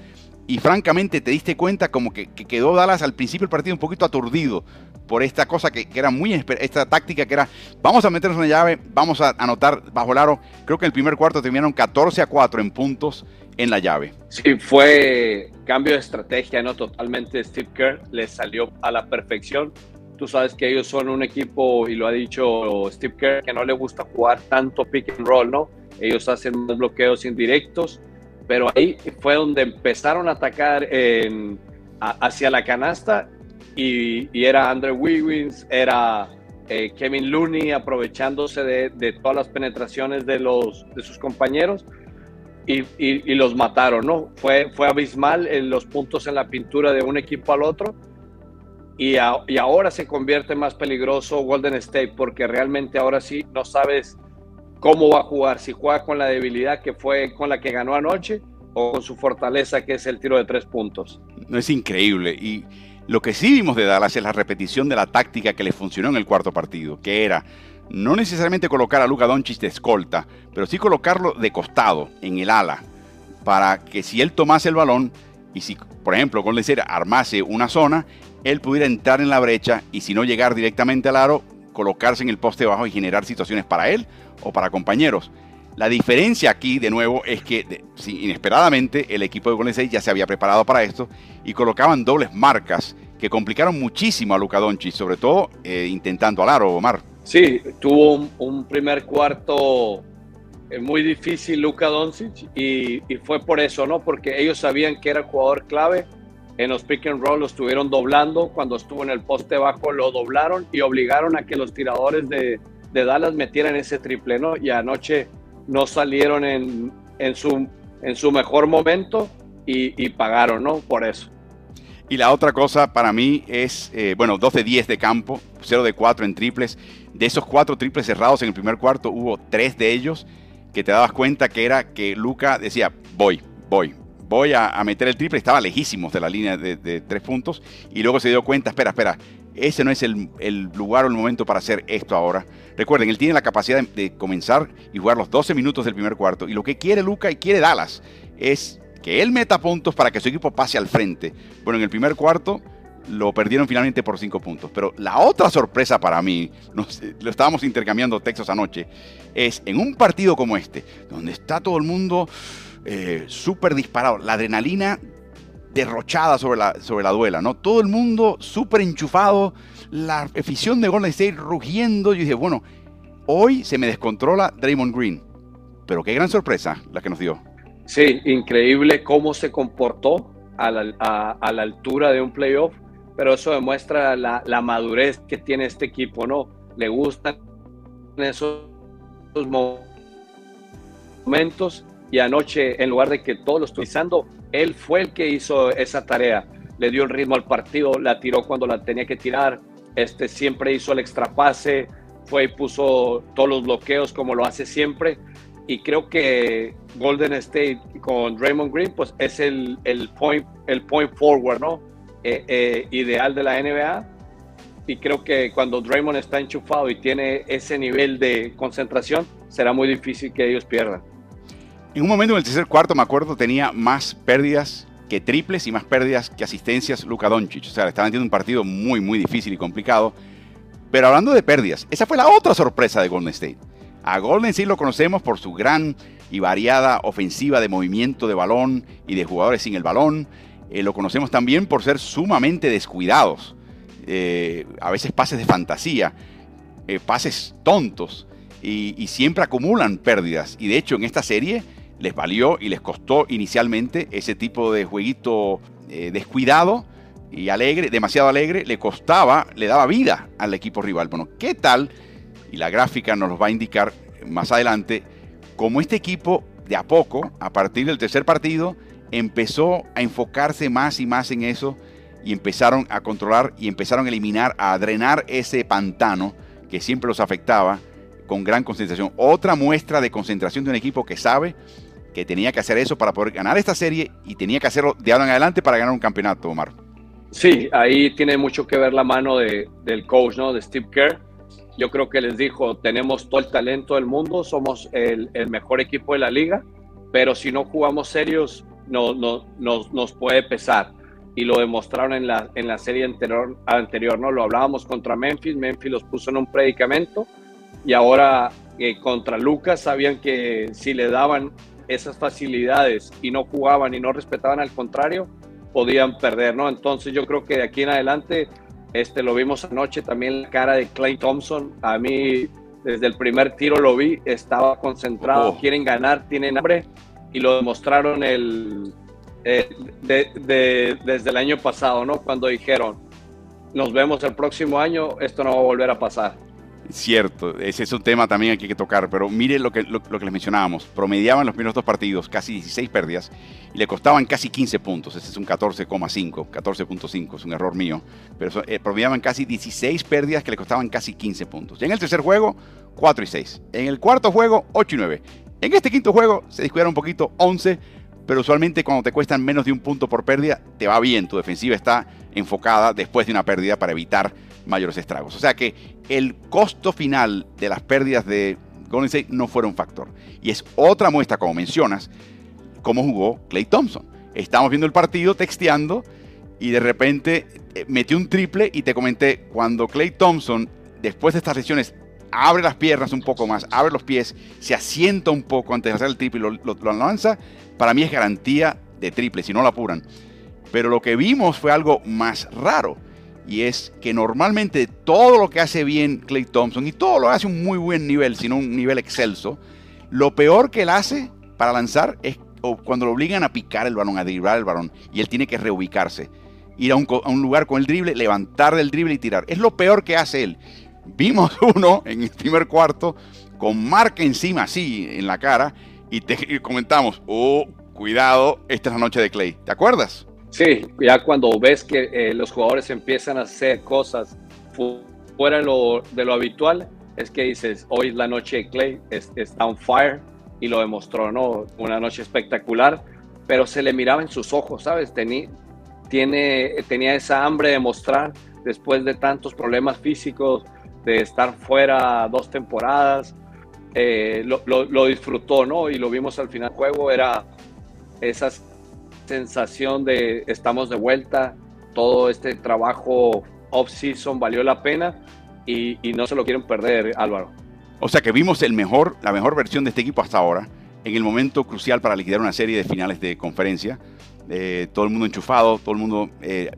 Y francamente te diste cuenta como que, quedó Dallas al principio del partido un poquito aturdido por esta cosa que, era muy, esta táctica que era, vamos a meternos una llave, vamos a anotar bajo el aro. Creo que en el primer cuarto terminaron 14 a 4 en puntos en la llave. Sí, fue cambio de estrategia, ¿no? Totalmente Steve Kerr le salió a la perfección. Tú sabes que ellos son un equipo, y lo ha dicho Steve Kerr, que no le gusta jugar tanto pick and roll, ¿no? ellos hacen más bloqueos indirectos, pero ahí fue donde empezaron a atacar hacia la canasta y, era Andrew Wiggins, era eh, Kevin Looney aprovechándose de, todas las penetraciones de, los, de sus compañeros y, los mataron, ¿no? Fue, fue abismal en los puntos en la pintura de un equipo al otro y, ahora se convierte más peligroso Golden State porque realmente ahora sí no sabes cómo va a jugar, si juega con la debilidad que fue con la que ganó anoche o con su fortaleza que es el tiro de tres puntos. No es increíble y lo que sí vimos de Dallas es la repetición de la táctica que le funcionó en el cuarto partido, que era no necesariamente colocar a Luka Doncic de escolta, pero sí colocarlo de costado, en el ala, para que si él tomase el balón y si, por ejemplo, con decir armase una zona, él pudiera entrar en la brecha y si no llegar directamente al aro, colocarse en el poste bajo y generar situaciones para él o para compañeros. La diferencia aquí, de nuevo, es que inesperadamente el equipo de Golden State ya se había preparado para esto y colocaban dobles marcas que complicaron muchísimo a Luka Doncic, sobre todo eh, intentando al aro, Omar. Sí, tuvo un, primer cuarto eh, muy difícil Luka Doncic y, fue por eso, ¿no? Porque ellos sabían que era jugador clave. En los pick and roll lo estuvieron doblando. Cuando estuvo en el poste bajo lo doblaron y obligaron a que los tiradores de, de Dallas metieran ese triple, ¿no? Y anoche no salieron en, su, en su mejor momento y, pagaron, ¿no? Por eso. Y la otra cosa para mí es, eh, bueno, 2 de 10 de campo, 0 de 4 en triples. De esos 4 triples cerrados en el primer cuarto, hubo 3 de ellos que te dabas cuenta que era que Luca decía, voy, voy, voy a, meter el triple. Estaba lejísimos de la línea de, 3 puntos. Y luego se dio cuenta, espera, espera, ese no es el, lugar o el momento para hacer esto ahora. Recuerden, él tiene la capacidad de, comenzar y jugar los 12 minutos del primer cuarto. Y lo que quiere Luca y quiere Dallas es que él meta puntos para que su equipo pase al frente. Bueno, en el primer cuarto lo perdieron finalmente por 5 puntos. Pero la otra sorpresa para mí, lo estábamos intercambiando textos anoche, es en un partido como este, donde está todo el mundo eh, súper disparado, la adrenalina derrochada sobre la, sobre la duela, ¿no? Todo el mundo súper enchufado, la afición de Golden State rugiendo. Yo dije, bueno, hoy se me descontrola Draymond Green. Pero qué gran sorpresa la que nos dio. Sí, increíble cómo se comportó a la, altura de un playoff, pero eso demuestra la, madurez que tiene este equipo, ¿no? Le gustan esos momentos y anoche, en lugar de que todos lo utilizando, él fue el que hizo esa tarea. Le dio el ritmo al partido, la tiró cuando la tenía que tirar. Este siempre hizo el extrapase, fue y puso todos los bloqueos como lo hace siempre. Y creo que Golden State con Draymond Green, pues es el, el, point, el point forward, ¿no? Eh, eh, ideal de la NBA. Y creo que cuando Draymond está enchufado y tiene ese nivel de concentración, será muy difícil que ellos pierdan. En un momento en el tercer cuarto, me acuerdo, tenía más pérdidas que triples y más pérdidas que asistencias Luka Doncic. O sea, le estaban teniendo un partido muy, muy difícil y complicado. Pero hablando de pérdidas, esa fue la otra sorpresa de Golden State. A Golden State lo conocemos por su gran y variada ofensiva de movimiento de balón y de jugadores sin el balón. Eh, lo conocemos también por ser sumamente descuidados. Eh, a veces pases de fantasía, eh, pases tontos y siempre acumulan pérdidas. Y de hecho en esta serie les valió y les costó inicialmente ese tipo de jueguito eh, descuidado y alegre, demasiado alegre, le costaba, le daba vida al equipo rival. Bueno, ¿qué tal? Y la gráfica nos lo va a indicar más adelante, como este equipo de a poco, a partir del tercer partido, empezó a enfocarse más y más en eso y empezaron a controlar y empezaron a eliminar, a drenar ese pantano que siempre los afectaba con gran concentración. Otra muestra de concentración de un equipo que sabe que tenía que hacer eso para poder ganar esta serie y tenía que hacerlo de ahora en adelante para ganar un campeonato, Omar. Sí, ahí tiene mucho que ver la mano de, del coach, ¿no? De Steve Kerr. Yo creo que les dijo, tenemos todo el talento del mundo, somos el, el mejor equipo de la liga, pero si no jugamos serios, no, no, nos, nos puede pesar. Y lo demostraron en la, en la serie anterior, anterior, ¿no? Lo hablábamos contra Memphis, Memphis los puso en un predicamento y ahora eh, contra Lucas sabían que si le daban esas facilidades y no jugaban y no respetaban al contrario, podían perder, ¿no? Entonces yo creo que de aquí en adelante, este, lo vimos anoche también la cara de Clay Thompson, a mí desde el primer tiro lo vi, estaba concentrado, oh. quieren ganar, tienen hambre y lo demostraron el, eh, desde el año pasado, ¿no? Cuando dijeron, nos vemos el próximo año, esto no va a volver a pasar. Cierto, ese es un tema también que hay que tocar, pero mire lo que, lo, que les mencionábamos. Promediaban los primeros dos partidos casi 16 pérdidas y le costaban casi 15 puntos. Ese es un 14,5, 14.5, es un error mío. Pero eh, promediaban casi 16 pérdidas que le costaban casi 15 puntos. Y en el tercer juego, 4 y 6. En el cuarto juego, 8 y 9. En este quinto juego se descuidaron un poquito, 11, pero usualmente cuando te cuestan menos de un punto por pérdida, te va bien. Tu defensiva está enfocada después de una pérdida para evitar mayores estragos. O sea que el costo final de las pérdidas de Golden State no fueron un factor. Y es otra muestra, como mencionas, cómo jugó Clay Thompson. Estamos viendo el partido, texteando, y de repente eh, metió un triple y te comenté, cuando Clay Thompson, después de estas lesiones, abre las piernas un poco más, abre los pies, se asienta un poco antes de hacer el triple y lo, lo lanza, para mí es garantía de triple, si no lo apuran. Pero lo que vimos fue algo más raro y es que normalmente todo lo que hace bien Clay Thompson, y todo lo hace un muy buen nivel, sino un nivel excelso, lo peor que él hace para lanzar es cuando lo obligan a picar el balón, a driblar el balón, y él tiene que reubicarse, ir a un, a un lugar con el drible, levantar del drible y tirar. Es lo peor que hace él. Vimos uno en el primer cuarto con marca encima así en la cara y te comentamos, oh, cuidado, esta es la noche de Clay. ¿Te acuerdas? Sí, ya cuando ves que eh, los jugadores empiezan a hacer cosas fuera de lo, habitual, es que dices, hoy es la noche de Clay, está on fire y lo demostró, ¿no? Una noche espectacular, pero se le miraba en sus ojos, ¿sabes? Tenía, tiene, tenía esa hambre de mostrar después de tantos problemas físicos, de estar fuera dos temporadas, eh, lo, lo, lo, disfrutó, ¿no? Y lo vimos al final del juego, era esas sensación de estamos de vuelta, todo este trabajo off-season valió la pena y, no se lo quieren perder, Álvaro. O sea que vimos el mejor, la mejor versión de este equipo hasta ahora, en el momento crucial para liquidar una serie de finales de conferencia. Eh, todo el mundo enchufado, todo el mundo eh,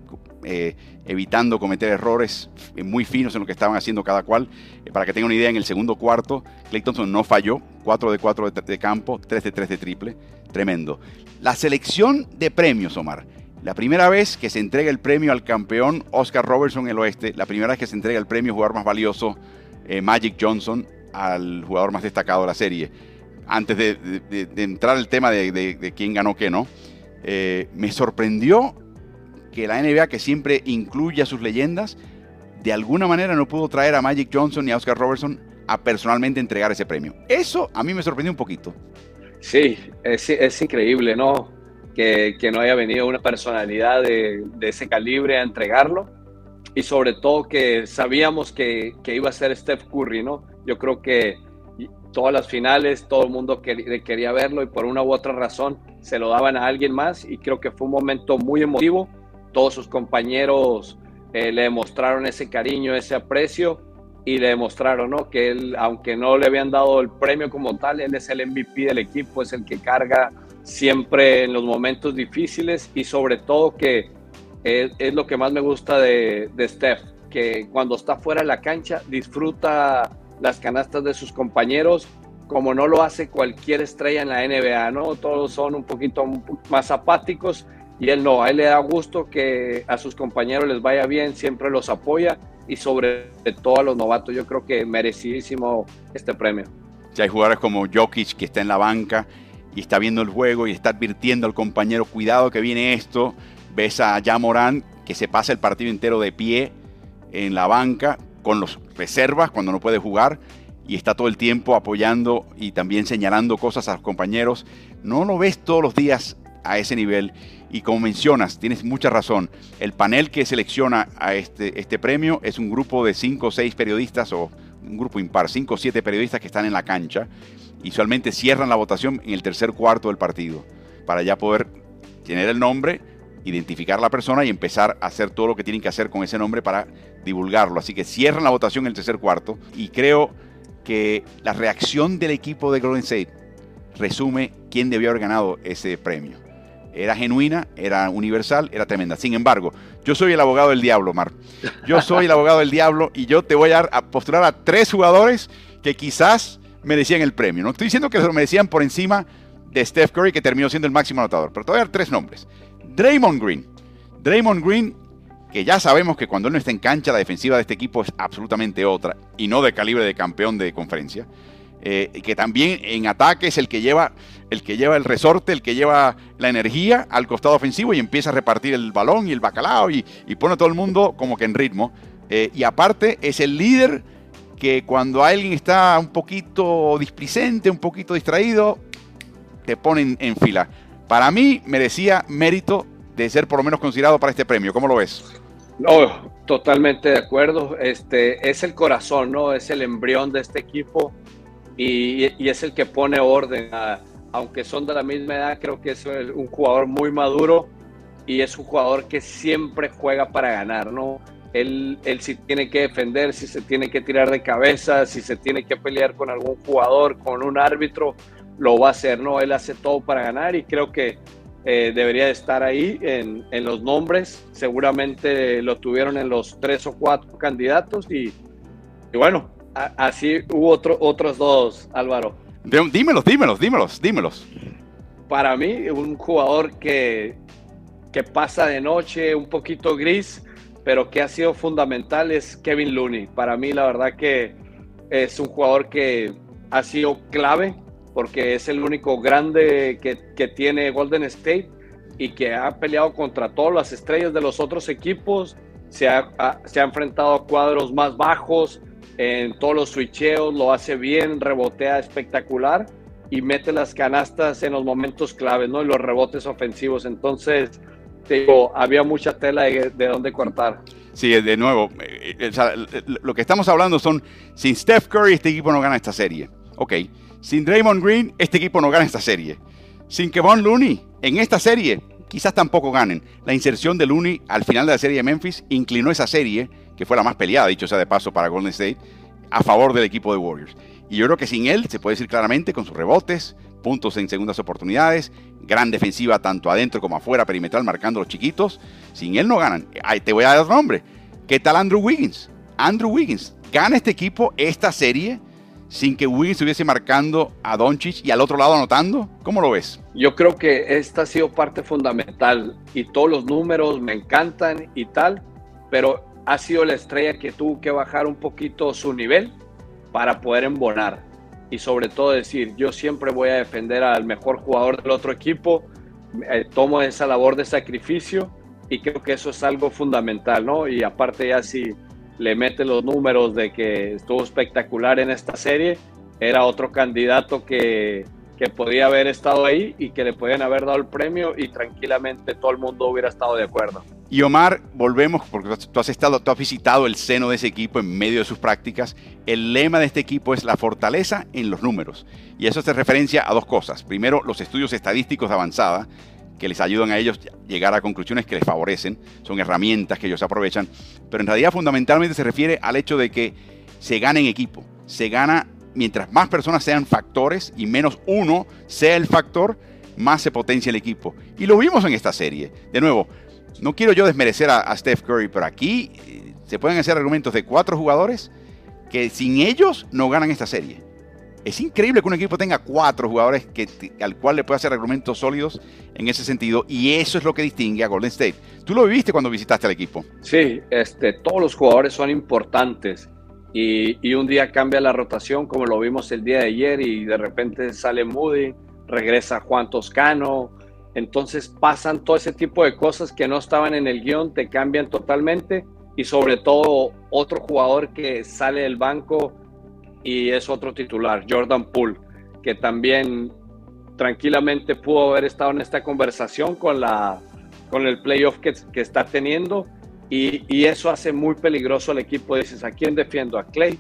eh, evitando cometer errores muy finos en lo que estaban haciendo cada cual. para que tengan una idea, en el segundo cuarto, Clay no falló, 4 de 4 de, de campo, 3 de 3 de triple. Tremendo. La selección de premios, Omar. La primera vez que se entrega el premio al campeón Oscar Robertson en el oeste, la primera vez que se entrega el premio jugador más valioso eh, Magic Johnson al jugador más destacado de la serie. Antes de, entrar el tema de, quién ganó qué, ¿no? Eh, me sorprendió que la NBA, que siempre incluye a sus leyendas, de alguna manera no pudo traer a Magic Johnson y a Oscar Robertson a personalmente entregar ese premio. Eso a mí me sorprendió un poquito. Sí, es, increíble, ¿no? Que, no haya venido una personalidad de, ese calibre a entregarlo. Y sobre todo que sabíamos que, iba a ser Steph Curry, ¿no? Yo creo que todas las finales, todo el mundo quería verlo y por una u otra razón se lo daban a alguien más y creo que fue un momento muy emotivo. Todos sus compañeros eh, le demostraron ese cariño, ese aprecio y le demostraron ¿no? que él, aunque no le habían dado el premio como tal, él es el MVP del equipo, es el que carga siempre en los momentos difíciles y sobre todo que es, lo que más me gusta de, de, Steph, que cuando está fuera de la cancha disfruta las canastas de sus compañeros como no lo hace cualquier estrella en la NBA, ¿no? Todos son un poquito más apáticos y él no, a él le da gusto que a sus compañeros les vaya bien, siempre los apoya y sobre todo a los novatos. Yo creo que merecidísimo este premio. Ya hay jugadores como Jokic que está en la banca y está viendo el juego y está advirtiendo al compañero, cuidado que viene esto. Ves a Morán que se pasa el partido entero de pie en la banca con los reservas cuando no puede jugar y está todo el tiempo apoyando y también señalando cosas a los compañeros. No lo ves todos los días a ese nivel. Y como mencionas, tienes mucha razón, el panel que selecciona a este, este premio es un grupo de 5 o 6 periodistas o un grupo impar, 5 o 7 periodistas que están en la cancha y usualmente cierran la votación en el tercer cuarto del partido para ya poder tener el nombre, identificar a la persona y empezar a hacer todo lo que tienen que hacer con ese nombre para divulgarlo. Así que cierran la votación en el tercer cuarto y creo que la reacción del equipo de Golden State resume quién debió haber ganado ese premio era genuina, era universal, era tremenda. Sin embargo, yo soy el abogado del diablo, Mar. Yo soy el abogado del diablo y yo te voy a, postular a tres jugadores que quizás merecían el premio. No estoy diciendo que se lo merecían por encima de Steph Curry, que terminó siendo el máximo anotador, pero te voy a dar tres nombres. Draymond Green. Draymond Green que ya sabemos que cuando él no está en cancha, la defensiva de este equipo es absolutamente otra y no de calibre de campeón de conferencia. Eh, que también en ataque es el que lleva el que lleva el resorte, el que lleva la energía al costado ofensivo y empieza a repartir el balón y el bacalao y, pone a todo el mundo como que en ritmo. Eh, y aparte es el líder que cuando alguien está un poquito displicente, un poquito distraído, te pone en fila. Para mí merecía mérito de ser por lo menos considerado para este premio. ¿Cómo lo ves? No, totalmente de acuerdo. Este es el corazón, ¿no? Es el embrión de este equipo y, es el que pone orden. Aunque son de la misma edad, creo que es un jugador muy maduro y es un jugador que siempre juega para ganar, ¿no? Él, él si tiene que defender, si se tiene que tirar de cabeza, si se tiene que pelear con algún jugador, con un árbitro, lo va a hacer, ¿no? Él hace todo para ganar y creo que eh, debería de estar ahí en, los nombres. Seguramente lo tuvieron en los tres o cuatro candidatos y, bueno, así hubo otro, otros dos, Álvaro. Dímelos, dímelos, dímelos, dímelos. Para mí, un jugador que, que pasa de noche un poquito gris, pero que ha sido fundamental es Kevin Looney. Para mí, la verdad que es un jugador que ha sido clave porque es el único grande que, tiene Golden State y que ha peleado contra todas las estrellas de los otros equipos, se ha, se ha enfrentado a cuadros más bajos, en todos los switcheos, lo hace bien, rebotea espectacular y mete las canastas en los momentos claves, ¿no? Y los rebotes ofensivos. Entonces, digo, había mucha tela de, de dónde cortar. Sí, de nuevo, eh, eh, lo que estamos hablando son, sin Steph Curry este equipo no gana esta serie. Ok, sin Draymond Green, este equipo no gana esta serie. Sin Kevon Looney, en esta serie, quizás tampoco ganen. La inserción de Looney al final de la serie de Memphis inclinó esa serie, que fue la más peleada, dicho sea de paso, para Golden State, a favor del equipo de Warriors. Y yo creo que sin él, se puede decir claramente, con sus rebotes, puntos en segundas oportunidades, gran defensiva tanto adentro como afuera, perimetral, marcando los chiquitos, sin él no ganan. te voy a dar nombre. ¿Qué tal Andrew Wiggins? Andrew Wiggins gana este equipo esta serie sin que Wiggins estuviese marcando a Doncic y al otro lado anotando? ¿Cómo lo ves? Yo creo que esta ha sido parte fundamental y todos los números me encantan y tal, pero ha sido la estrella que tuvo que bajar un poquito su nivel para poder embonar y sobre todo decir, yo siempre voy a defender al mejor jugador del otro equipo, eh, tomo esa labor de sacrificio y creo que eso es algo fundamental, ¿no? Y aparte ya si le mete los números de que estuvo espectacular en esta serie, era otro candidato que, que podía haber estado ahí y que le podían haber dado el premio y tranquilamente todo el mundo hubiera estado de acuerdo. Y Omar, volvemos porque tú has estado, tú has visitado el seno de ese equipo en medio de sus prácticas. El lema de este equipo es la fortaleza en los números. Y eso hace referencia a dos cosas. Primero, los estudios estadísticos de avanzada, que les ayudan a ellos llegar a conclusiones que les favorecen, son herramientas que ellos aprovechan, pero en realidad fundamentalmente se refiere al hecho de que se gana en equipo, se gana mientras más personas sean factores y menos uno sea el factor, más se potencia el equipo. Y lo vimos en esta serie. De nuevo, no quiero yo desmerecer a, Steph Curry, pero aquí eh, se pueden hacer argumentos de cuatro jugadores que sin ellos no ganan esta serie. Es increíble que un equipo tenga cuatro jugadores que, al cual le puede hacer argumentos sólidos en ese sentido y eso es lo que distingue a Golden State. ¿Tú lo viviste cuando visitaste al equipo? Sí, este, todos los jugadores son importantes y, y, un día cambia la rotación como lo vimos el día de ayer y de repente sale Moody, regresa Juan Toscano, entonces pasan todo ese tipo de cosas que no estaban en el guion, te cambian totalmente y sobre todo otro jugador que sale del banco y es otro titular, Jordan Poole, que también tranquilamente pudo haber estado en esta conversación con, la, con el playoff que, que está teniendo y, eso hace muy peligroso al equipo. Dices, ¿a quién defiendo? ¿A Clay?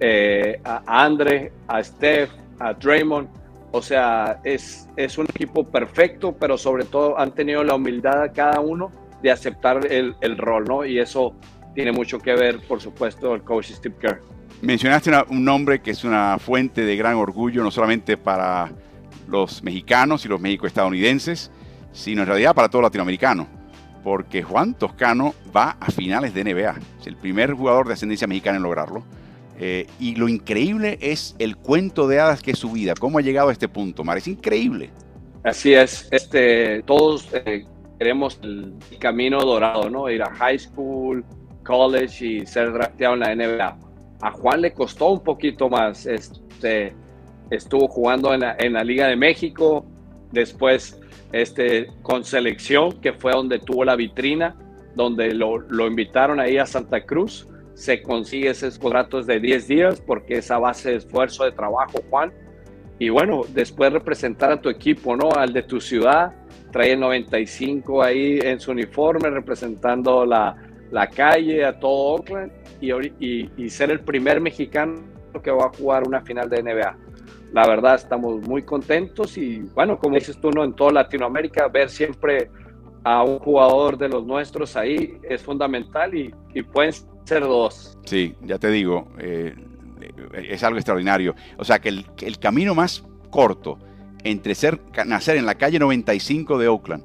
Eh, ¿A Andre? ¿A Steph? ¿A Draymond? O sea, es, es un equipo perfecto, pero sobre todo han tenido la humildad cada uno de aceptar el, el rol, ¿no? Y eso tiene mucho que ver, por supuesto, el coach Steve Kerr. Mencionaste un nombre que es una fuente de gran orgullo, no solamente para los mexicanos y los mexico-estadounidenses, sino en realidad para todo latinoamericano, porque Juan Toscano va a finales de NBA. Es el primer jugador de ascendencia mexicana en lograrlo. Eh, y lo increíble es el cuento de hadas que es su vida, cómo ha llegado a este punto, Mar. Es increíble. Así es. Este, todos eh, queremos el camino dorado, ¿no? Ir a high school, college y ser drafteado en la NBA. A Juan le costó un poquito más. Este, estuvo jugando en la, en la Liga de México, después este, con selección, que fue donde tuvo la vitrina, donde lo, lo invitaron ahí a Santa Cruz. Se consigue esos contratos de 10 días porque esa base de esfuerzo de trabajo, Juan. Y bueno, después representar a tu equipo, ¿no? Al de tu ciudad, trae el 95 ahí en su uniforme, representando la, la calle a todo Oakland y, y, y, ser el primer mexicano que va a jugar una final de NBA. La verdad, estamos muy contentos y bueno, como dices tú, ¿no? en toda Latinoamérica, ver siempre a un jugador de los nuestros ahí es fundamental y, y pueden ser dos. Sí, ya te digo, eh, es algo extraordinario. O sea, que el, el camino más corto entre ser, nacer en la calle 95 de Oakland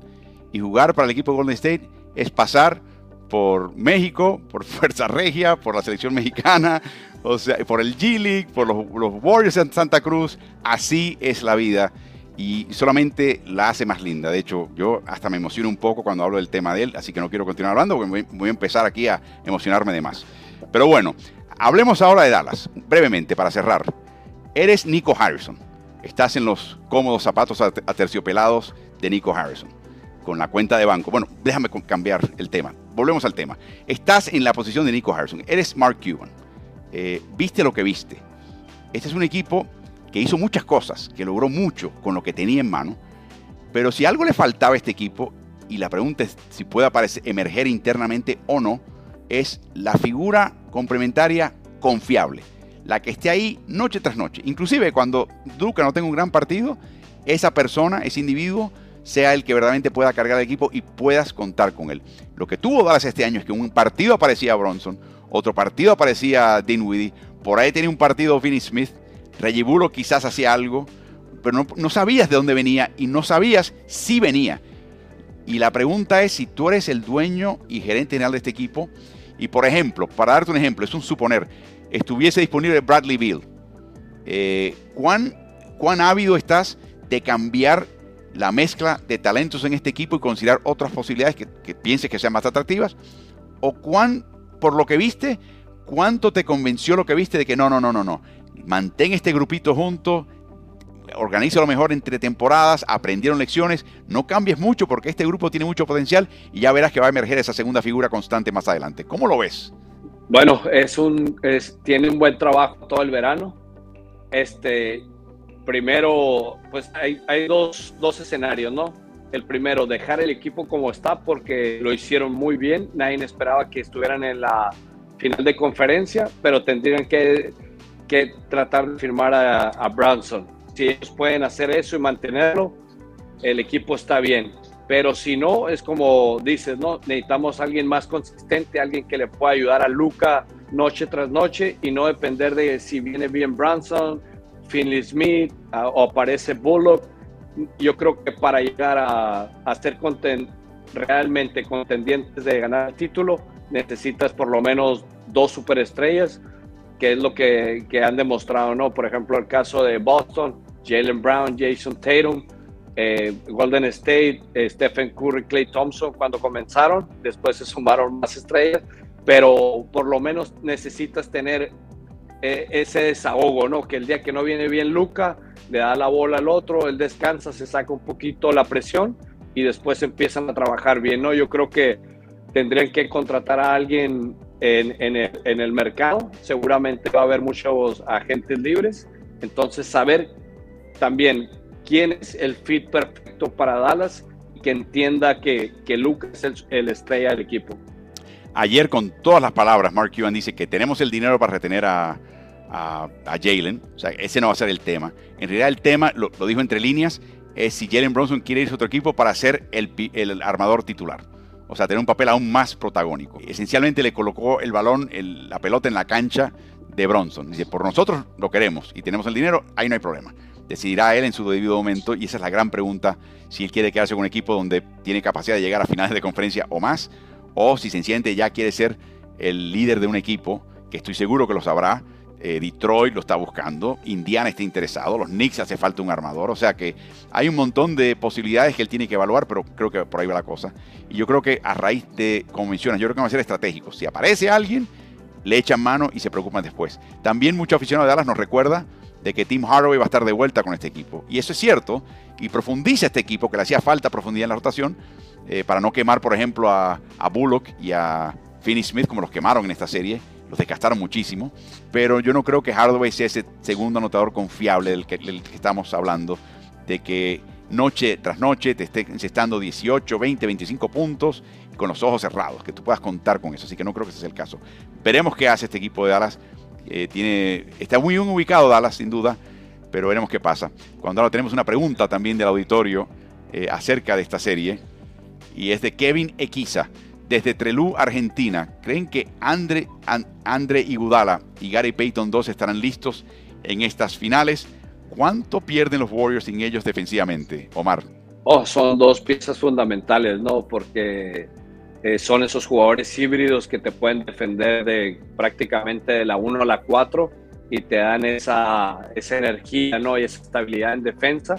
y jugar para el equipo de Golden State es pasar por México, por Fuerza Regia, por la selección mexicana, o sea, por el G-League, por los, los Warriors en Santa Cruz. Así es la vida y solamente la hace más linda. De hecho, yo hasta me emociono un poco cuando hablo del tema de él, así que no quiero continuar hablando porque voy a empezar aquí a emocionarme de más. Pero bueno, hablemos ahora de Dallas, brevemente, para cerrar. Eres Nico Harrison. Estás en los cómodos zapatos aterciopelados de Nico Harrison, con la cuenta de banco. Bueno, déjame cambiar el tema. Volvemos al tema. Estás en la posición de Nico Harrison. Eres Mark Cuban. Eh, viste lo que viste. Este es un equipo que hizo muchas cosas, que logró mucho con lo que tenía en mano. Pero si algo le faltaba a este equipo, y la pregunta es si puede aparecer, emerger internamente o no, es la figura complementaria confiable. La que esté ahí noche tras noche. Inclusive cuando Duca no tenga un gran partido, esa persona, ese individuo, sea el que verdaderamente pueda cargar el equipo y puedas contar con él. Lo que tuvo Dallas este año es que un partido aparecía Bronson, otro partido aparecía Dinwiddie, por ahí tenía un partido Vinny Smith, Reggie quizás hacía algo, pero no, sabías de dónde venía y no sabías si venía. Y la pregunta es si tú eres el dueño y gerente general de este equipo y por ejemplo, para darte un ejemplo, es un suponer, estuviese disponible Bradley Bill, eh, ¿cuán, ¿cuán ávido estás de cambiar la mezcla de talentos en este equipo y considerar otras posibilidades que pienses que sean más atractivas? ¿O cuán, por lo que viste, cuánto te convenció lo que viste de que no, no, no, no, no, mantén este grupito junto, organiza lo mejor entre temporadas, aprendieron lecciones, no cambies mucho porque este grupo tiene mucho potencial y ya verás que va a emerger esa segunda figura constante más adelante. ¿Cómo lo ves? Bueno, es un, tiene un buen trabajo todo el verano. Este, primero, pues hay, hay dos, dos escenarios, ¿no? El primero, dejar el equipo como está porque lo hicieron muy bien. Nadie esperaba que estuvieran en la final de conferencia, pero tendrían que, que tratar de firmar a, a Branson si ellos pueden hacer eso y mantenerlo, el equipo está bien. Pero si no, es como dices, ¿no? Necesitamos alguien más consistente, alguien que le pueda ayudar a Luca noche tras noche y no depender de si viene bien Branson, Finley Smith o aparece Bullock. Yo creo que para llegar a, a ser realmente contendientes de ganar el título, necesitas por lo menos dos superestrellas, que es lo que, que han demostrado, ¿no? Por ejemplo, el caso de Boston, Jalen Brown, Jason Tatum, eh, Golden State, eh, Stephen Curry, Clay Thompson cuando comenzaron, después se sumaron más estrellas, pero por lo menos necesitas tener eh, ese desahogo, ¿no? Que el día que no viene bien Luca, le da la bola al otro, él descansa, se saca un poquito la presión y después empiezan a trabajar bien, ¿no? Yo creo que tendrían que contratar a alguien en, el, mercado, seguramente va a haber muchos agentes libres, entonces saber también quién es el fit perfecto para Dallas y que entienda que, que Lucas es el, estrella del equipo. Ayer con todas las palabras, Mark Cuban dice que tenemos el dinero para retener a, Jalen, o sea, ese no va a ser el tema. En realidad el tema, lo, dijo entre líneas, es si Jalen Bronson quiere irse a otro equipo para ser el, armador titular. O sea, tener un papel aún más protagónico. Esencialmente le colocó el balón, la pelota en la cancha de Bronson. Dice, por nosotros lo queremos y tenemos el dinero, ahí no hay problema decidirá él en su debido momento y esa es la gran pregunta si él quiere quedarse con un equipo donde tiene capacidad de llegar a finales de conferencia o más o si sencillamente ya quiere ser el líder de un equipo que estoy seguro que lo sabrá eh, Detroit lo está buscando, Indiana está interesado, los Knicks hace falta un armador, o sea que hay un montón de posibilidades que él tiene que evaluar, pero creo que por ahí va la cosa. Y yo creo que a raíz de, como mencionas, yo creo que va a ser estratégico. Si aparece alguien, le echan mano y se preocupan después. También mucho aficionado de Dallas nos recuerda de que Tim Hardaway va a estar de vuelta con este equipo. Y eso es cierto, y profundiza este equipo, que le hacía falta profundidad en la rotación, eh, para no quemar, por ejemplo, a, a Bullock y a Finney Smith como los quemaron en esta serie los desgastaron muchísimo, pero yo no creo que Hardaway sea ese segundo anotador confiable del que, estamos hablando, de que noche tras noche te esté encestando 18, 20, 25 puntos con los ojos cerrados, que tú puedas contar con eso, así que no creo que ese sea el caso. Veremos qué hace este equipo de Dallas. Eh, tiene, está muy bien ubicado Dallas, sin duda, pero veremos qué pasa. Cuando ahora tenemos una pregunta también del auditorio eh, acerca de esta serie, y es de Kevin Equiza desde Trelú, Argentina. ¿Creen que Andre, Andre Iguodala y Gary Payton 2 estarán listos en estas finales? ¿Cuánto pierden los Warriors sin ellos defensivamente, Omar? Oh, son dos piezas fundamentales, ¿no? Porque eh, son esos jugadores híbridos que te pueden defender de prácticamente de la 1 a la 4 y te dan esa, esa energía, ¿no? Y esa estabilidad en defensa.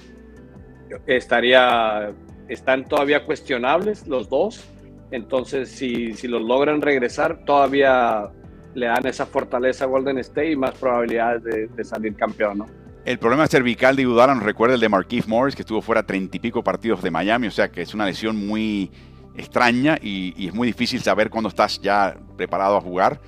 Estaría, están todavía cuestionables los dos, entonces, si, si logran regresar, todavía le dan esa fortaleza a Golden State y más probabilidades de, salir campeón, ¿no? El problema cervical de Udala nos recuerda el de Marquise Morris, que estuvo fuera treinta y pico partidos de Miami, o sea que es una lesión muy extraña y, es muy difícil saber cuándo estás ya preparado a jugar.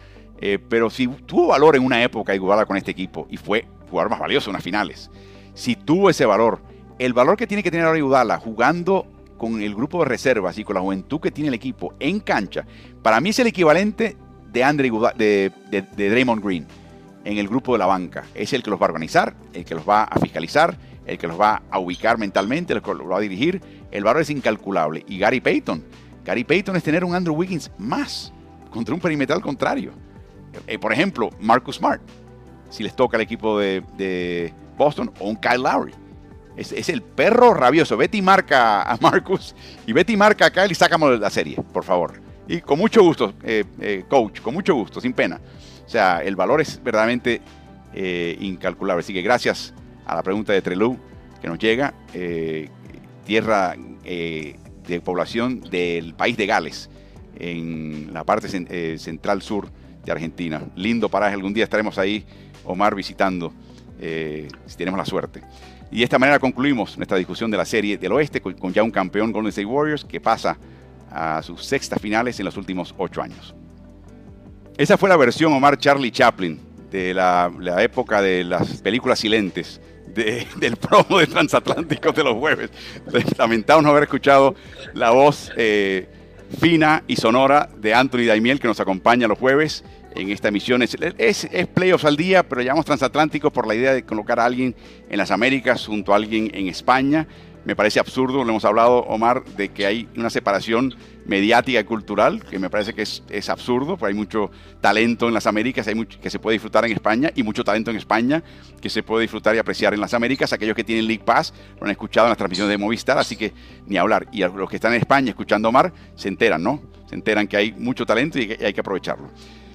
Eh, pero si tuvo valor en una época Iguodala con este equipo y fue jugador más valioso en las finales, si tuvo ese valor, el valor que tiene que tener ahora Iguodala jugando con el grupo de reservas y con la juventud que tiene el equipo en cancha, para mí es el equivalente de, Andre, de, de, Draymond Green en el grupo de la banca. Es el que los va a organizar, el que los va a fiscalizar, el que los va a ubicar mentalmente, el que los va a dirigir. El valor es incalculable. Y Gary Payton. Gary Payton es tener un Andrew Wiggins más contra un perimetral contrario. Eh, por ejemplo, Marcus Smart, si les toca al equipo de, de Boston, o un Kyle Lowry. Es, el perro rabioso. Betty marca a Marcus y Betty marca a Kyle y sacamos la serie, por favor. Y con mucho gusto, eh, eh, coach, con mucho gusto, sin pena. O sea, el valor es verdaderamente eh, incalculable. Así que gracias a la pregunta de Trelú que nos llega. tierra de población del país de Gales, en la parte central sur de Argentina. Lindo paraje, algún día estaremos ahí, Omar, visitando, si tenemos la suerte. Y de esta manera concluimos nuestra discusión de la serie del oeste con ya un campeón Golden State Warriors que pasa a sus sextas finales en los últimos ocho años. Esa fue la versión Omar Charlie Chaplin de la, época de las películas silentes del promo de Transatlánticos de los jueves. Lamentamos no haber escuchado la voz eh, fina y sonora de Anthony Daimiel que nos acompaña los jueves en esta emisión. Es, es, playoffs al día, pero llamamos transatlánticos por la idea de colocar a alguien en las Américas junto a alguien en España. Me parece absurdo, lo hemos hablado, Omar, de que hay una separación mediática y cultural, que me parece que es, absurdo, porque hay mucho talento en las Américas hay que se puede disfrutar en España y mucho talento en España que se puede disfrutar y apreciar en las Américas. Aquellos que tienen League Pass lo han escuchado en las transmisiones de Movistar, así que ni hablar. Y los que están en España escuchando Omar se enteran, ¿no? Se enteran que hay mucho talento y hay que aprovecharlo.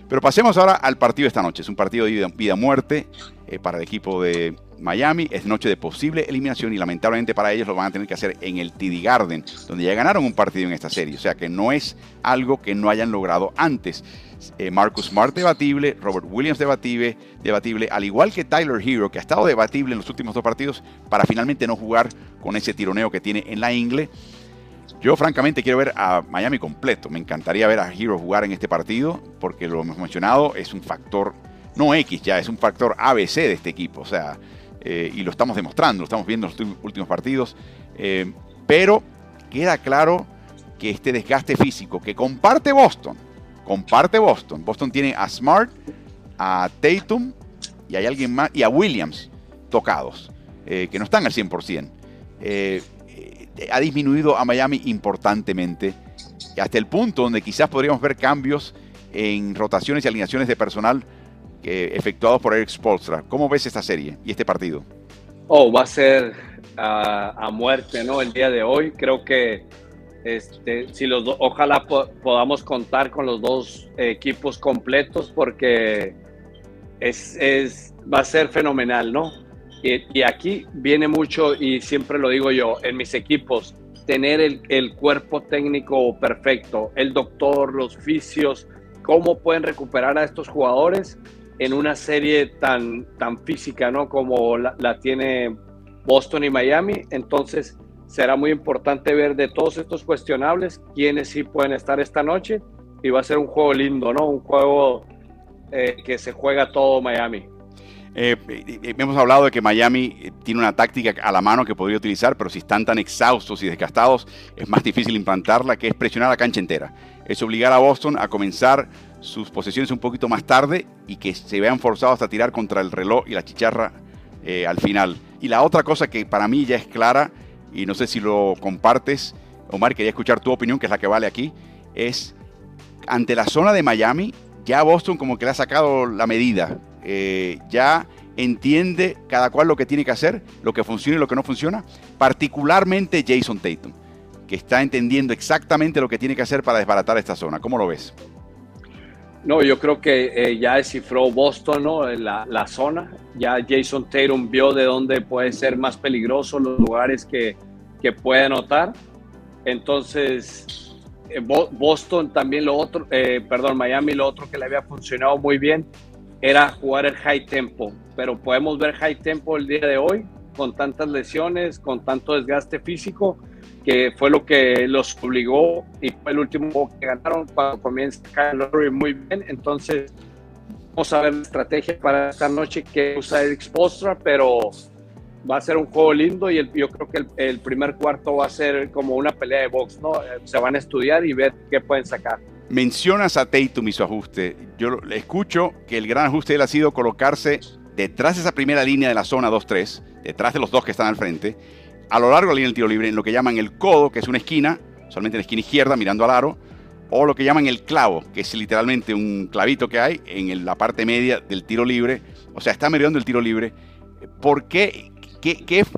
Pero pasemos ahora al partido de esta noche. Es un partido de vida-muerte eh, para el equipo de Miami. Es noche de posible eliminación y lamentablemente para ellos lo van a tener que hacer en el TD Garden, donde ya ganaron un partido en esta serie. O sea que no es algo que no hayan logrado antes. Eh, Marcus Smart debatible, Robert Williams debatible, debatible, al igual que Tyler Hero, que ha estado debatible en los últimos dos partidos para finalmente no jugar con ese tironeo que tiene en la ingle. Yo francamente quiero ver a Miami completo. Me encantaría ver a Hero jugar en este partido porque lo hemos mencionado, es un factor, no X ya, es un factor ABC de este equipo. O sea, eh, y lo estamos demostrando, lo estamos viendo en los últimos partidos. Eh, pero queda claro que este desgaste físico que comparte Boston, comparte Boston. Boston tiene a Smart, a Tatum y hay alguien más, y a Williams tocados, eh, que no están al 100% ha disminuido a Miami importantemente, hasta el punto donde quizás podríamos ver cambios en rotaciones y alineaciones de personal efectuados por Eric Spolstra. ¿Cómo ves esta serie y este partido? Oh, va a ser a muerte, ¿no? El día de hoy. Creo que este, si los ojalá podamos contar con los dos equipos completos porque es, va a ser fenomenal, ¿no? Y, aquí viene mucho, y siempre lo digo yo, en mis equipos, tener el, el, cuerpo técnico perfecto, el doctor, los fisios, cómo pueden recuperar a estos jugadores en una serie tan, tan física, ¿no? Como la, tiene Boston y Miami. Entonces, será muy importante ver de todos estos cuestionables quiénes sí pueden estar esta noche y va a ser un juego lindo, ¿no? Un juego eh, que se juega todo Miami. Eh, eh, hemos hablado de que Miami tiene una táctica a la mano que podría utilizar, pero si están tan exhaustos y desgastados, es más difícil implantarla, que es presionar la cancha entera. Es obligar a Boston a comenzar sus posesiones un poquito más tarde y que se vean forzados a tirar contra el reloj y la chicharra al final. Y la otra cosa que para mí ya es clara, y no sé si lo compartes, Omar, quería escuchar tu opinión, que es la que vale aquí, es ante la zona de Miami, ya Boston como que le ha sacado la medida. Eh, ya entiende cada cual lo que tiene que hacer, lo que funciona y lo que no funciona, particularmente Jason Tatum, que está entendiendo exactamente lo que tiene que hacer para desbaratar esta zona. ¿Cómo lo ves? No, yo creo que eh, ya descifró Boston, ¿no? La, la, zona. Ya Jason Tatum vio de dónde puede ser más peligroso, los lugares que, que puede anotar. Entonces, eh, Boston también lo otro, eh, perdón, Miami lo otro que le había funcionado muy bien era jugar el high tempo, pero podemos ver high tempo el día de hoy con tantas lesiones, con tanto desgaste físico, que fue lo que los obligó y fue el último juego que ganaron cuando comienza Kyle Lowry muy bien. Entonces, vamos a ver la estrategia para esta noche que usa Eric Spostra, pero va a ser un juego lindo y yo creo que el, primer cuarto va a ser como una pelea de box, ¿no? Eh, se van a estudiar y ver qué pueden sacar. Mencionas a Tatum y su ajuste. Yo escucho que el gran ajuste de él ha sido colocarse detrás de esa primera línea de la zona 2-3, detrás de los dos que están al frente, a lo largo de la línea del tiro libre, en lo que llaman el codo, que es una esquina, solamente en la esquina izquierda mirando al aro, o lo que llaman el clavo, que es literalmente un clavito que hay en la parte media del tiro libre, o sea, está mediando el tiro libre. ¿Por qué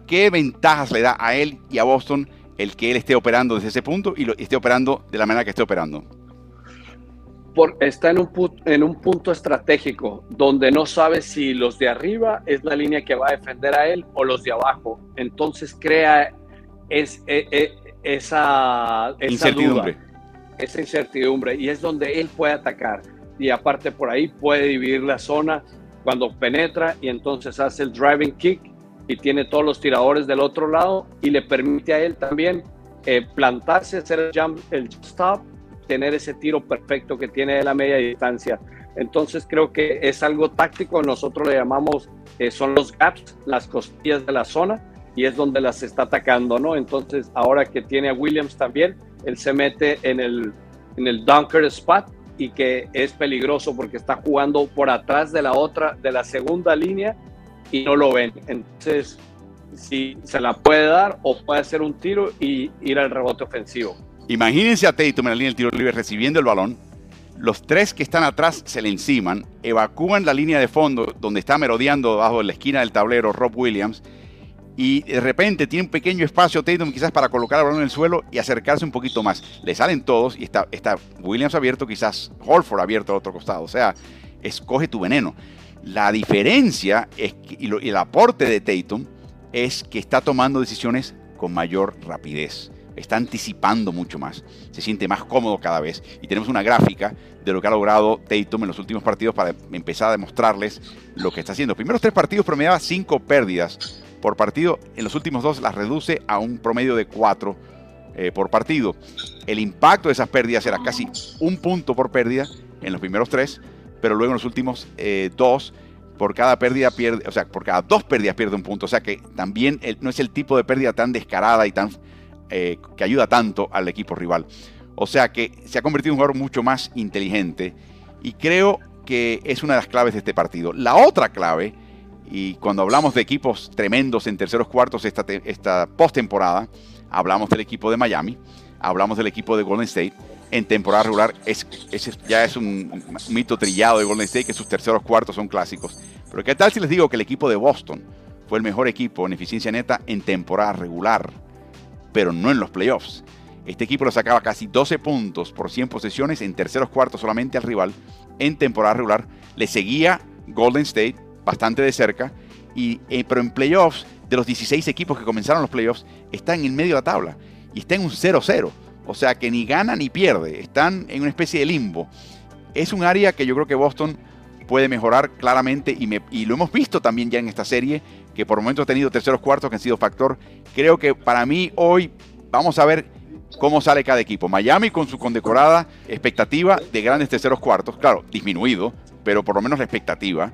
¿Qué, ventajas le da a él y a Boston el que él esté operando desde ese punto y lo, esté operando de la manera que esté operando? Por, está en un, en un punto estratégico donde no sabe si los de arriba es la línea que va a defender a él o los de abajo. Entonces crea es, e, e, esa, incertidumbre. esa incertidumbre y es donde él puede atacar. Y aparte por ahí puede dividir la zona cuando penetra y entonces hace el driving kick y tiene todos los tiradores del otro lado y le permite a él también eh, plantarse, hacer el jump, el stop, tener ese tiro perfecto que tiene de la media distancia. Entonces creo que es algo táctico, nosotros le llamamos, eh, son los gaps, las costillas de la zona y es donde las está atacando, ¿no? Entonces ahora que tiene a Williams también, él se mete en el, en el dunker spot y que es peligroso porque está jugando por atrás de la otra, de la segunda línea y no lo ven. Entonces, si se la puede dar o puede hacer un tiro y ir al rebote ofensivo. Imagínense a Tatum en la línea del tiro libre recibiendo el balón. Los tres que están atrás se le enciman, evacúan la línea de fondo donde está merodeando debajo de la esquina del tablero Rob Williams y de repente tiene un pequeño espacio Tatum quizás para colocar el balón en el suelo y acercarse un poquito más. Le salen todos y está, está Williams abierto, quizás Holford abierto al otro costado. O sea, escoge tu veneno. La diferencia es y, el aporte de Tatum es que está tomando decisiones con mayor rapidez. Está anticipando mucho más. Se siente más cómodo cada vez. Y tenemos una gráfica de lo que ha logrado Tatum en los últimos partidos para empezar a demostrarles lo que está haciendo. Primeros tres partidos promediaba cinco pérdidas por partido. En los últimos dos las reduce a un promedio de cuatro eh, por partido. El impacto de esas pérdidas era casi un punto por pérdida en los primeros tres pero luego en los últimos eh, dos, por cada pérdida pierde, o sea, por cada dos pérdidas pierde un punto. O sea que también no es el tipo de pérdida tan descarada y tan eh, que ayuda tanto al equipo rival. O sea que se ha convertido en un jugador mucho más inteligente y creo que es una de las claves de este partido. La otra clave, y cuando hablamos de equipos tremendos en terceros cuartos esta, esta postemporada, hablamos del equipo de Miami, hablamos del equipo de Golden State, en temporada regular es, ya es un mito trillado de Golden State que sus terceros cuartos son clásicos. Pero ¿qué tal si les digo que el equipo de Boston fue el mejor equipo en eficiencia neta en temporada regular, pero no en los playoffs? Este equipo lo sacaba casi 12 puntos por 100 posesiones en terceros cuartos solamente al rival en temporada regular. Le seguía Golden State, bastante de cerca, y, eh, pero en playoffs, de los 16 equipos que comenzaron los playoffs, están en medio de la tabla y está en un 0-0. O sea que ni gana ni pierde, están en una especie de limbo. Es un área que yo creo que Boston puede mejorar claramente y, y lo hemos visto también ya en esta serie, que por momentos ha tenido terceros cuartos que han sido factor. Creo que para mí hoy vamos a ver cómo sale cada equipo. Miami con su condecorada expectativa de grandes terceros cuartos, claro, disminuido, pero por lo menos la expectativa.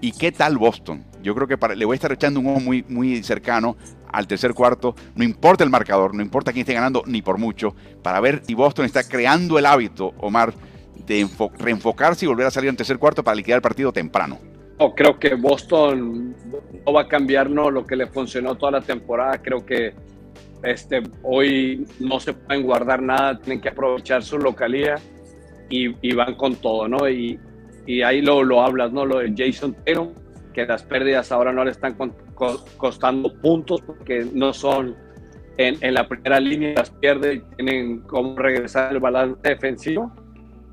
¿Y qué tal Boston? Yo creo que le voy a estar echando un ojo muy, muy cercano al tercer cuarto. No importa el marcador, no importa quién esté ganando, ni por mucho, para ver si Boston está creando el hábito, Omar, de reenfocarse y volver a salir en tercer cuarto para liquidar el partido temprano. No, creo que Boston no va a cambiar ¿no? lo que le funcionó toda la temporada. Creo que este, hoy no se pueden guardar nada, tienen que aprovechar su localidad y, van con todo, ¿no? Y, y ahí lo, lo, hablas, ¿no? Lo de Jason Taylor, que las pérdidas ahora no le están costando puntos porque no son en, en, la primera línea, las pierde y tienen cómo regresar el balance defensivo.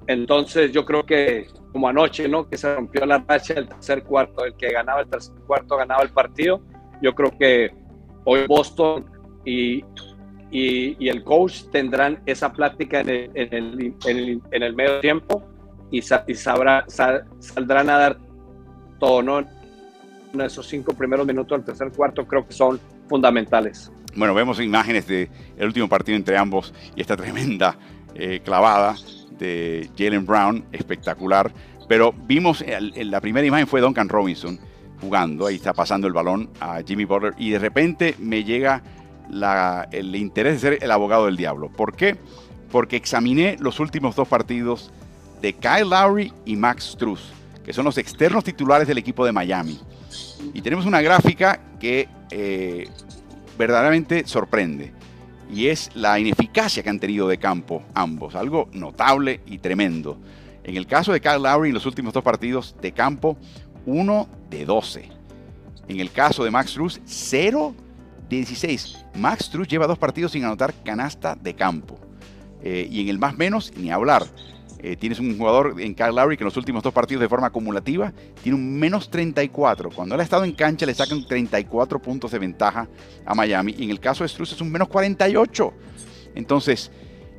Entonces yo creo que como anoche, ¿no? Que se rompió la racha del tercer cuarto, el que ganaba el tercer cuarto ganaba el partido. Yo creo que hoy Boston y, y, el coach tendrán esa plática en el, en el, en el, medio tiempo y, y sabrá, saldrán a dar todo, ¿no? En esos cinco primeros minutos del tercer cuarto creo que son fundamentales. Bueno, vemos imágenes del el último partido entre ambos y esta tremenda eh, clavada de Jalen Brown, espectacular. Pero vimos, la primera imagen fue Duncan Robinson jugando, ahí está pasando el balón a Jimmy Butler y de repente me llega el interés de ser el abogado del diablo. ¿Por qué? Porque examiné los últimos dos partidos de Kyle Lowry y Max Struz, que son los externos titulares del equipo de Miami. Y tenemos una gráfica que eh, verdaderamente sorprende. Y es la ineficacia que han tenido de campo ambos. Algo notable y tremendo. En el caso de Kyle Lowry en los últimos dos partidos de campo, 1 de 12. En el caso de Max Struz, 0 16. Max Truss lleva dos partidos sin anotar canasta de campo. Eh, y en el más menos, ni hablar. Eh, tienes un jugador en Kyle Lowry que en los últimos dos partidos de forma acumulativa tiene un menos 34. Cuando él ha estado en cancha le sacan 34 puntos de ventaja a Miami. Y en el caso de Struz es un menos 48. Entonces,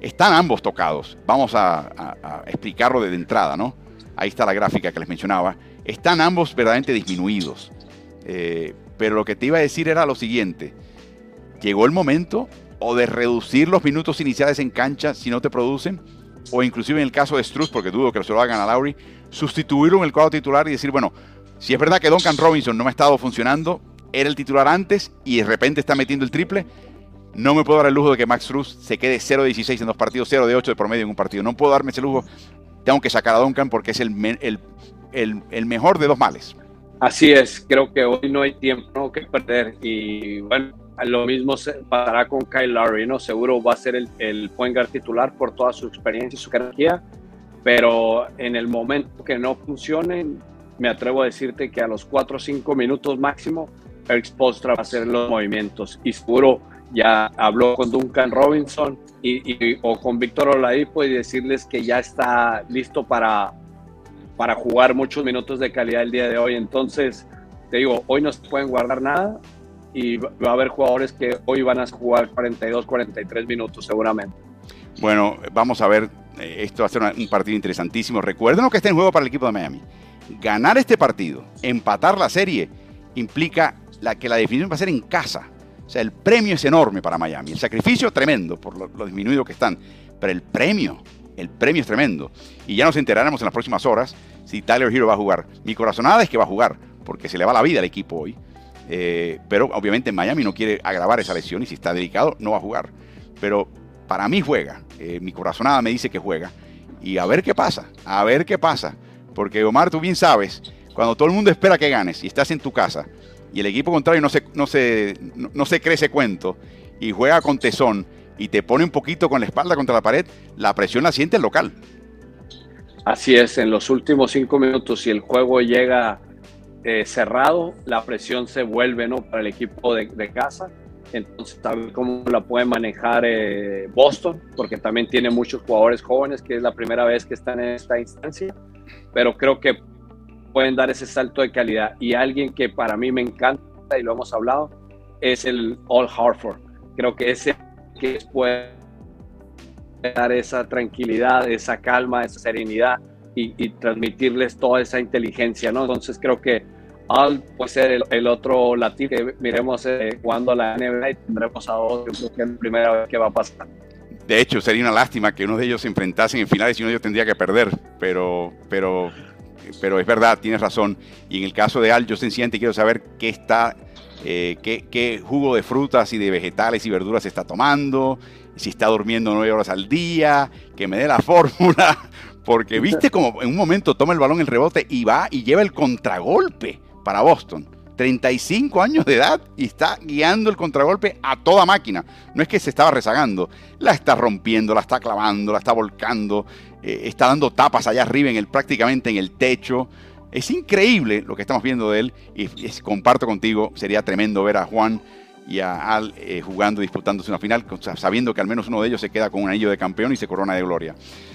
están ambos tocados. Vamos a, explicarlo de entrada, ¿no? Ahí está la gráfica que les mencionaba. Están ambos verdaderamente disminuidos. Eh, pero lo que te iba a decir era lo siguiente. Llegó el momento o de reducir los minutos iniciales en cancha si no te producen, o inclusive en el caso de Struz, porque dudo que se lo hagan a Lowry, sustituirlo en el cuadro titular y decir, bueno, si es verdad que Duncan Robinson no me ha estado funcionando, era el titular antes y de repente está metiendo el triple, no me puedo dar el lujo de que Max Struz se quede 0-16 en dos partidos, 0-8 de promedio en un partido. No puedo darme ese lujo. Tengo que sacar a Duncan porque es el, el, el mejor de dos males. Así es, creo que hoy no hay tiempo que perder y bueno, lo mismo se pasará con Kyle Lowry, ¿no? Seguro va a ser el, el point guard titular por toda su experiencia y su jerarquía, pero en el momento que no funcione, me atrevo a decirte que a los 4 o 5 minutos máximo, Eric Postra va a hacer los movimientos y seguro ya habló con Duncan Robinson y, o con Víctor Oladipo y decirles que ya está listo para para jugar muchos minutos de calidad el día de hoy. Entonces, te digo, hoy no se pueden guardar nada y va a haber jugadores que hoy van a jugar 42, 43 minutos seguramente. Bueno, vamos a ver, eh, esto va a ser un partido interesantísimo. Recuerden lo que está en juego para el equipo de Miami. Ganar este partido, empatar la serie, implica que la definición va a ser en casa. O sea, el premio es enorme para Miami. El sacrificio tremendo por lo, lo disminuido que están. Pero el premio el premio es tremendo. Y ya nos enteraremos en las próximas horas si Tyler Hero va a jugar. Mi corazonada es que va a jugar, porque se le va la vida al equipo hoy. Eh, pero obviamente Miami no quiere agravar esa lesión y si está delicado no va a jugar. Pero para mí juega. Eh, mi corazonada me dice que juega. Y a ver qué pasa, a ver qué pasa. Porque Omar, tú bien sabes, cuando todo el mundo espera que ganes y estás en tu casa y el equipo contrario no se, no se, no se cree ese cuento y juega con tesón, y te pone un poquito con la espalda contra la pared, la presión la siente el local. Así es, en los últimos cinco minutos, si el juego llega eh, cerrado, la presión se vuelve ¿no? para el equipo de, casa. Entonces, ver cómo la puede manejar eh, Boston, porque también tiene muchos jugadores jóvenes, que es la primera vez que están en esta instancia. Pero creo que pueden dar ese salto de calidad. Y alguien que para mí me encanta, y lo hemos hablado, es el All Hartford. Creo que ese que puede dar esa tranquilidad, esa calma, esa serenidad y, transmitirles toda esa inteligencia, ¿no? Entonces creo que Al puede ser el, otro latino que miremos eh, cuando la NBA y tendremos a dos, yo creo que es la primera vez que va a pasar. De hecho, sería una lástima que uno de ellos se enfrentasen en finales y uno de ellos tendría que perder, pero, pero, pero es verdad, tienes razón. Y en el caso de Al, yo sencillamente quiero saber qué está, eh, qué, qué jugo de frutas y de vegetales y verduras está tomando, si está durmiendo nueve horas al día, que me dé la fórmula, porque viste como en un momento toma el balón el rebote y va y lleva el contragolpe para Boston. 35 años de edad y está guiando el contragolpe a toda máquina. No es que se estaba rezagando, la está rompiendo, la está clavando, la está volcando, eh, está dando tapas allá arriba en el, prácticamente en el techo. Es increíble lo que estamos viendo de él y, comparto contigo, sería tremendo ver a Juan y a Al eh, jugando, disputándose una final, sabiendo que al menos uno de ellos se queda con un anillo de campeón y se corona de gloria.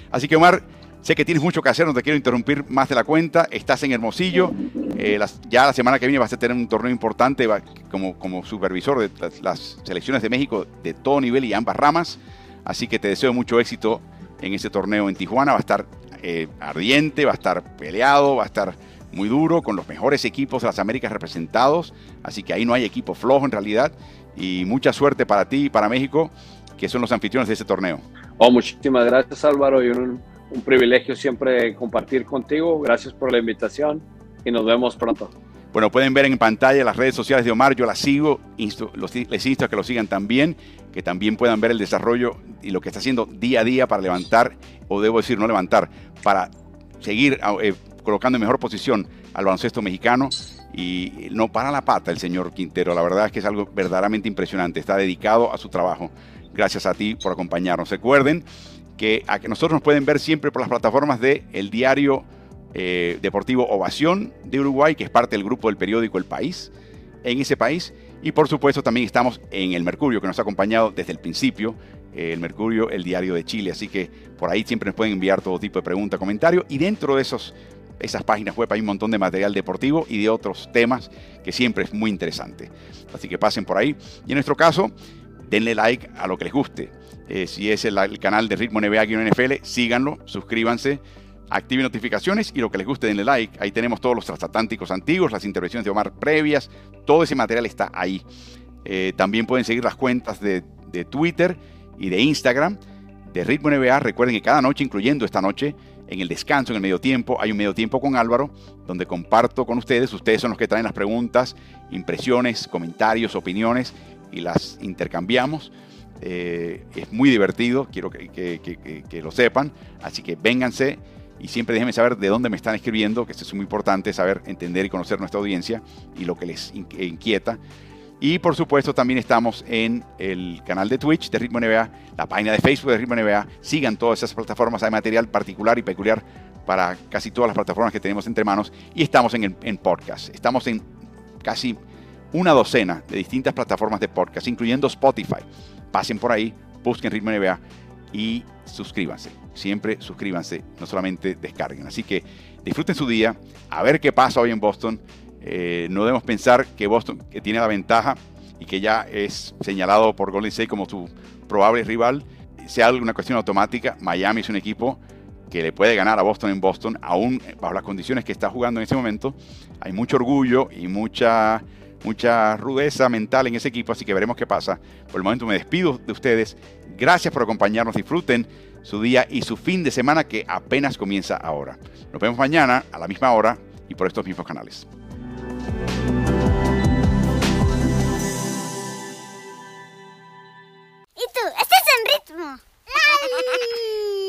Así que Omar, Sé que tienes mucho que hacer, no te quiero interrumpir más de la cuenta. Estás en Hermosillo. Eh, ya la semana que viene vas a tener un torneo importante como, como supervisor de las, selecciones de México de todo nivel y ambas ramas. Así que te deseo mucho éxito en ese torneo en Tijuana. Va a estar eh, ardiente, va a estar peleado, va a estar muy duro, con los mejores equipos de las Américas representados. Así que ahí no hay equipo flojo en realidad. Y mucha suerte para ti y para México, que son los anfitriones de ese torneo. Oh, muchísimas gracias Álvaro un privilegio siempre compartir contigo. Gracias por la invitación y nos vemos pronto. Bueno, pueden ver en pantalla las redes sociales de Omar, yo las sigo, les insto a que lo sigan también, que también puedan ver el desarrollo y lo que está haciendo día a día para levantar, o debo decir no levantar, para seguir eh, colocando en mejor posición al baloncesto mexicano y no para la pata el señor Quintero, la verdad es que es algo verdaderamente impresionante, está dedicado a su trabajo. Gracias a ti por acompañarnos. Recuerden que, a que nosotros nos pueden ver siempre por las plataformas de el diario eh, deportivo Ovación de Uruguay, que es parte del grupo del periódico El País, en ese país. Y por supuesto también estamos en El Mercurio, que nos ha acompañado desde el principio, eh, El Mercurio, el diario de Chile. Así que por ahí siempre nos pueden enviar todo tipo de preguntas, comentarios. Y dentro de esos, esas páginas web hay un montón de material deportivo y de otros temas que siempre es muy interesante. Así que pasen por ahí. Y en nuestro caso, denle like a lo que les guste. Eh, si es el, canal de Ritmo NBA aquí en NFL, síganlo, suscríbanse, activen notificaciones y lo que les guste denle like. Ahí tenemos todos los transatlánticos antiguos, las intervenciones de Omar previas, todo ese material está ahí. Eh, también pueden seguir las cuentas de, de Twitter y de Instagram de Ritmo NBA. Recuerden que cada noche, incluyendo esta noche, en el descanso, en el medio tiempo, hay un medio tiempo con Álvaro, donde comparto con ustedes. Ustedes son los que traen las preguntas, impresiones, comentarios, opiniones y las intercambiamos. Eh, es muy divertido, quiero que, lo sepan. Así que vénganse y siempre déjenme saber de dónde me están escribiendo, que esto es muy importante, saber, entender y conocer nuestra audiencia y lo que les inquieta. Y por supuesto también estamos en el canal de Twitch de Ritmo NBA, la página de Facebook de Ritmo NBA. Sigan todas esas plataformas, hay material particular y peculiar para casi todas las plataformas que tenemos entre manos. Y estamos en podcast. Estamos en casi una docena de distintas plataformas de podcast, incluyendo Spotify pasen por ahí, busquen Ritmo NBA y suscríbanse. Siempre suscríbanse, no solamente descarguen. Así que disfruten su día, a ver qué pasa hoy en Boston. Eh, no debemos pensar que Boston, que tiene la ventaja y que ya es señalado por Golden State como su probable rival, sea una cuestión automática. Miami es un equipo que le puede ganar a Boston en Boston, aún bajo las condiciones que está jugando en ese momento. Hay mucho orgullo y mucha mucha rudeza mental en ese equipo, así que veremos qué pasa. Por el momento me despido de ustedes. Gracias por acompañarnos. Disfruten su día y su fin de semana que apenas comienza ahora. Nos vemos mañana a la misma hora y por estos mismos canales. ¿Y tú? ¿Estás en ritmo?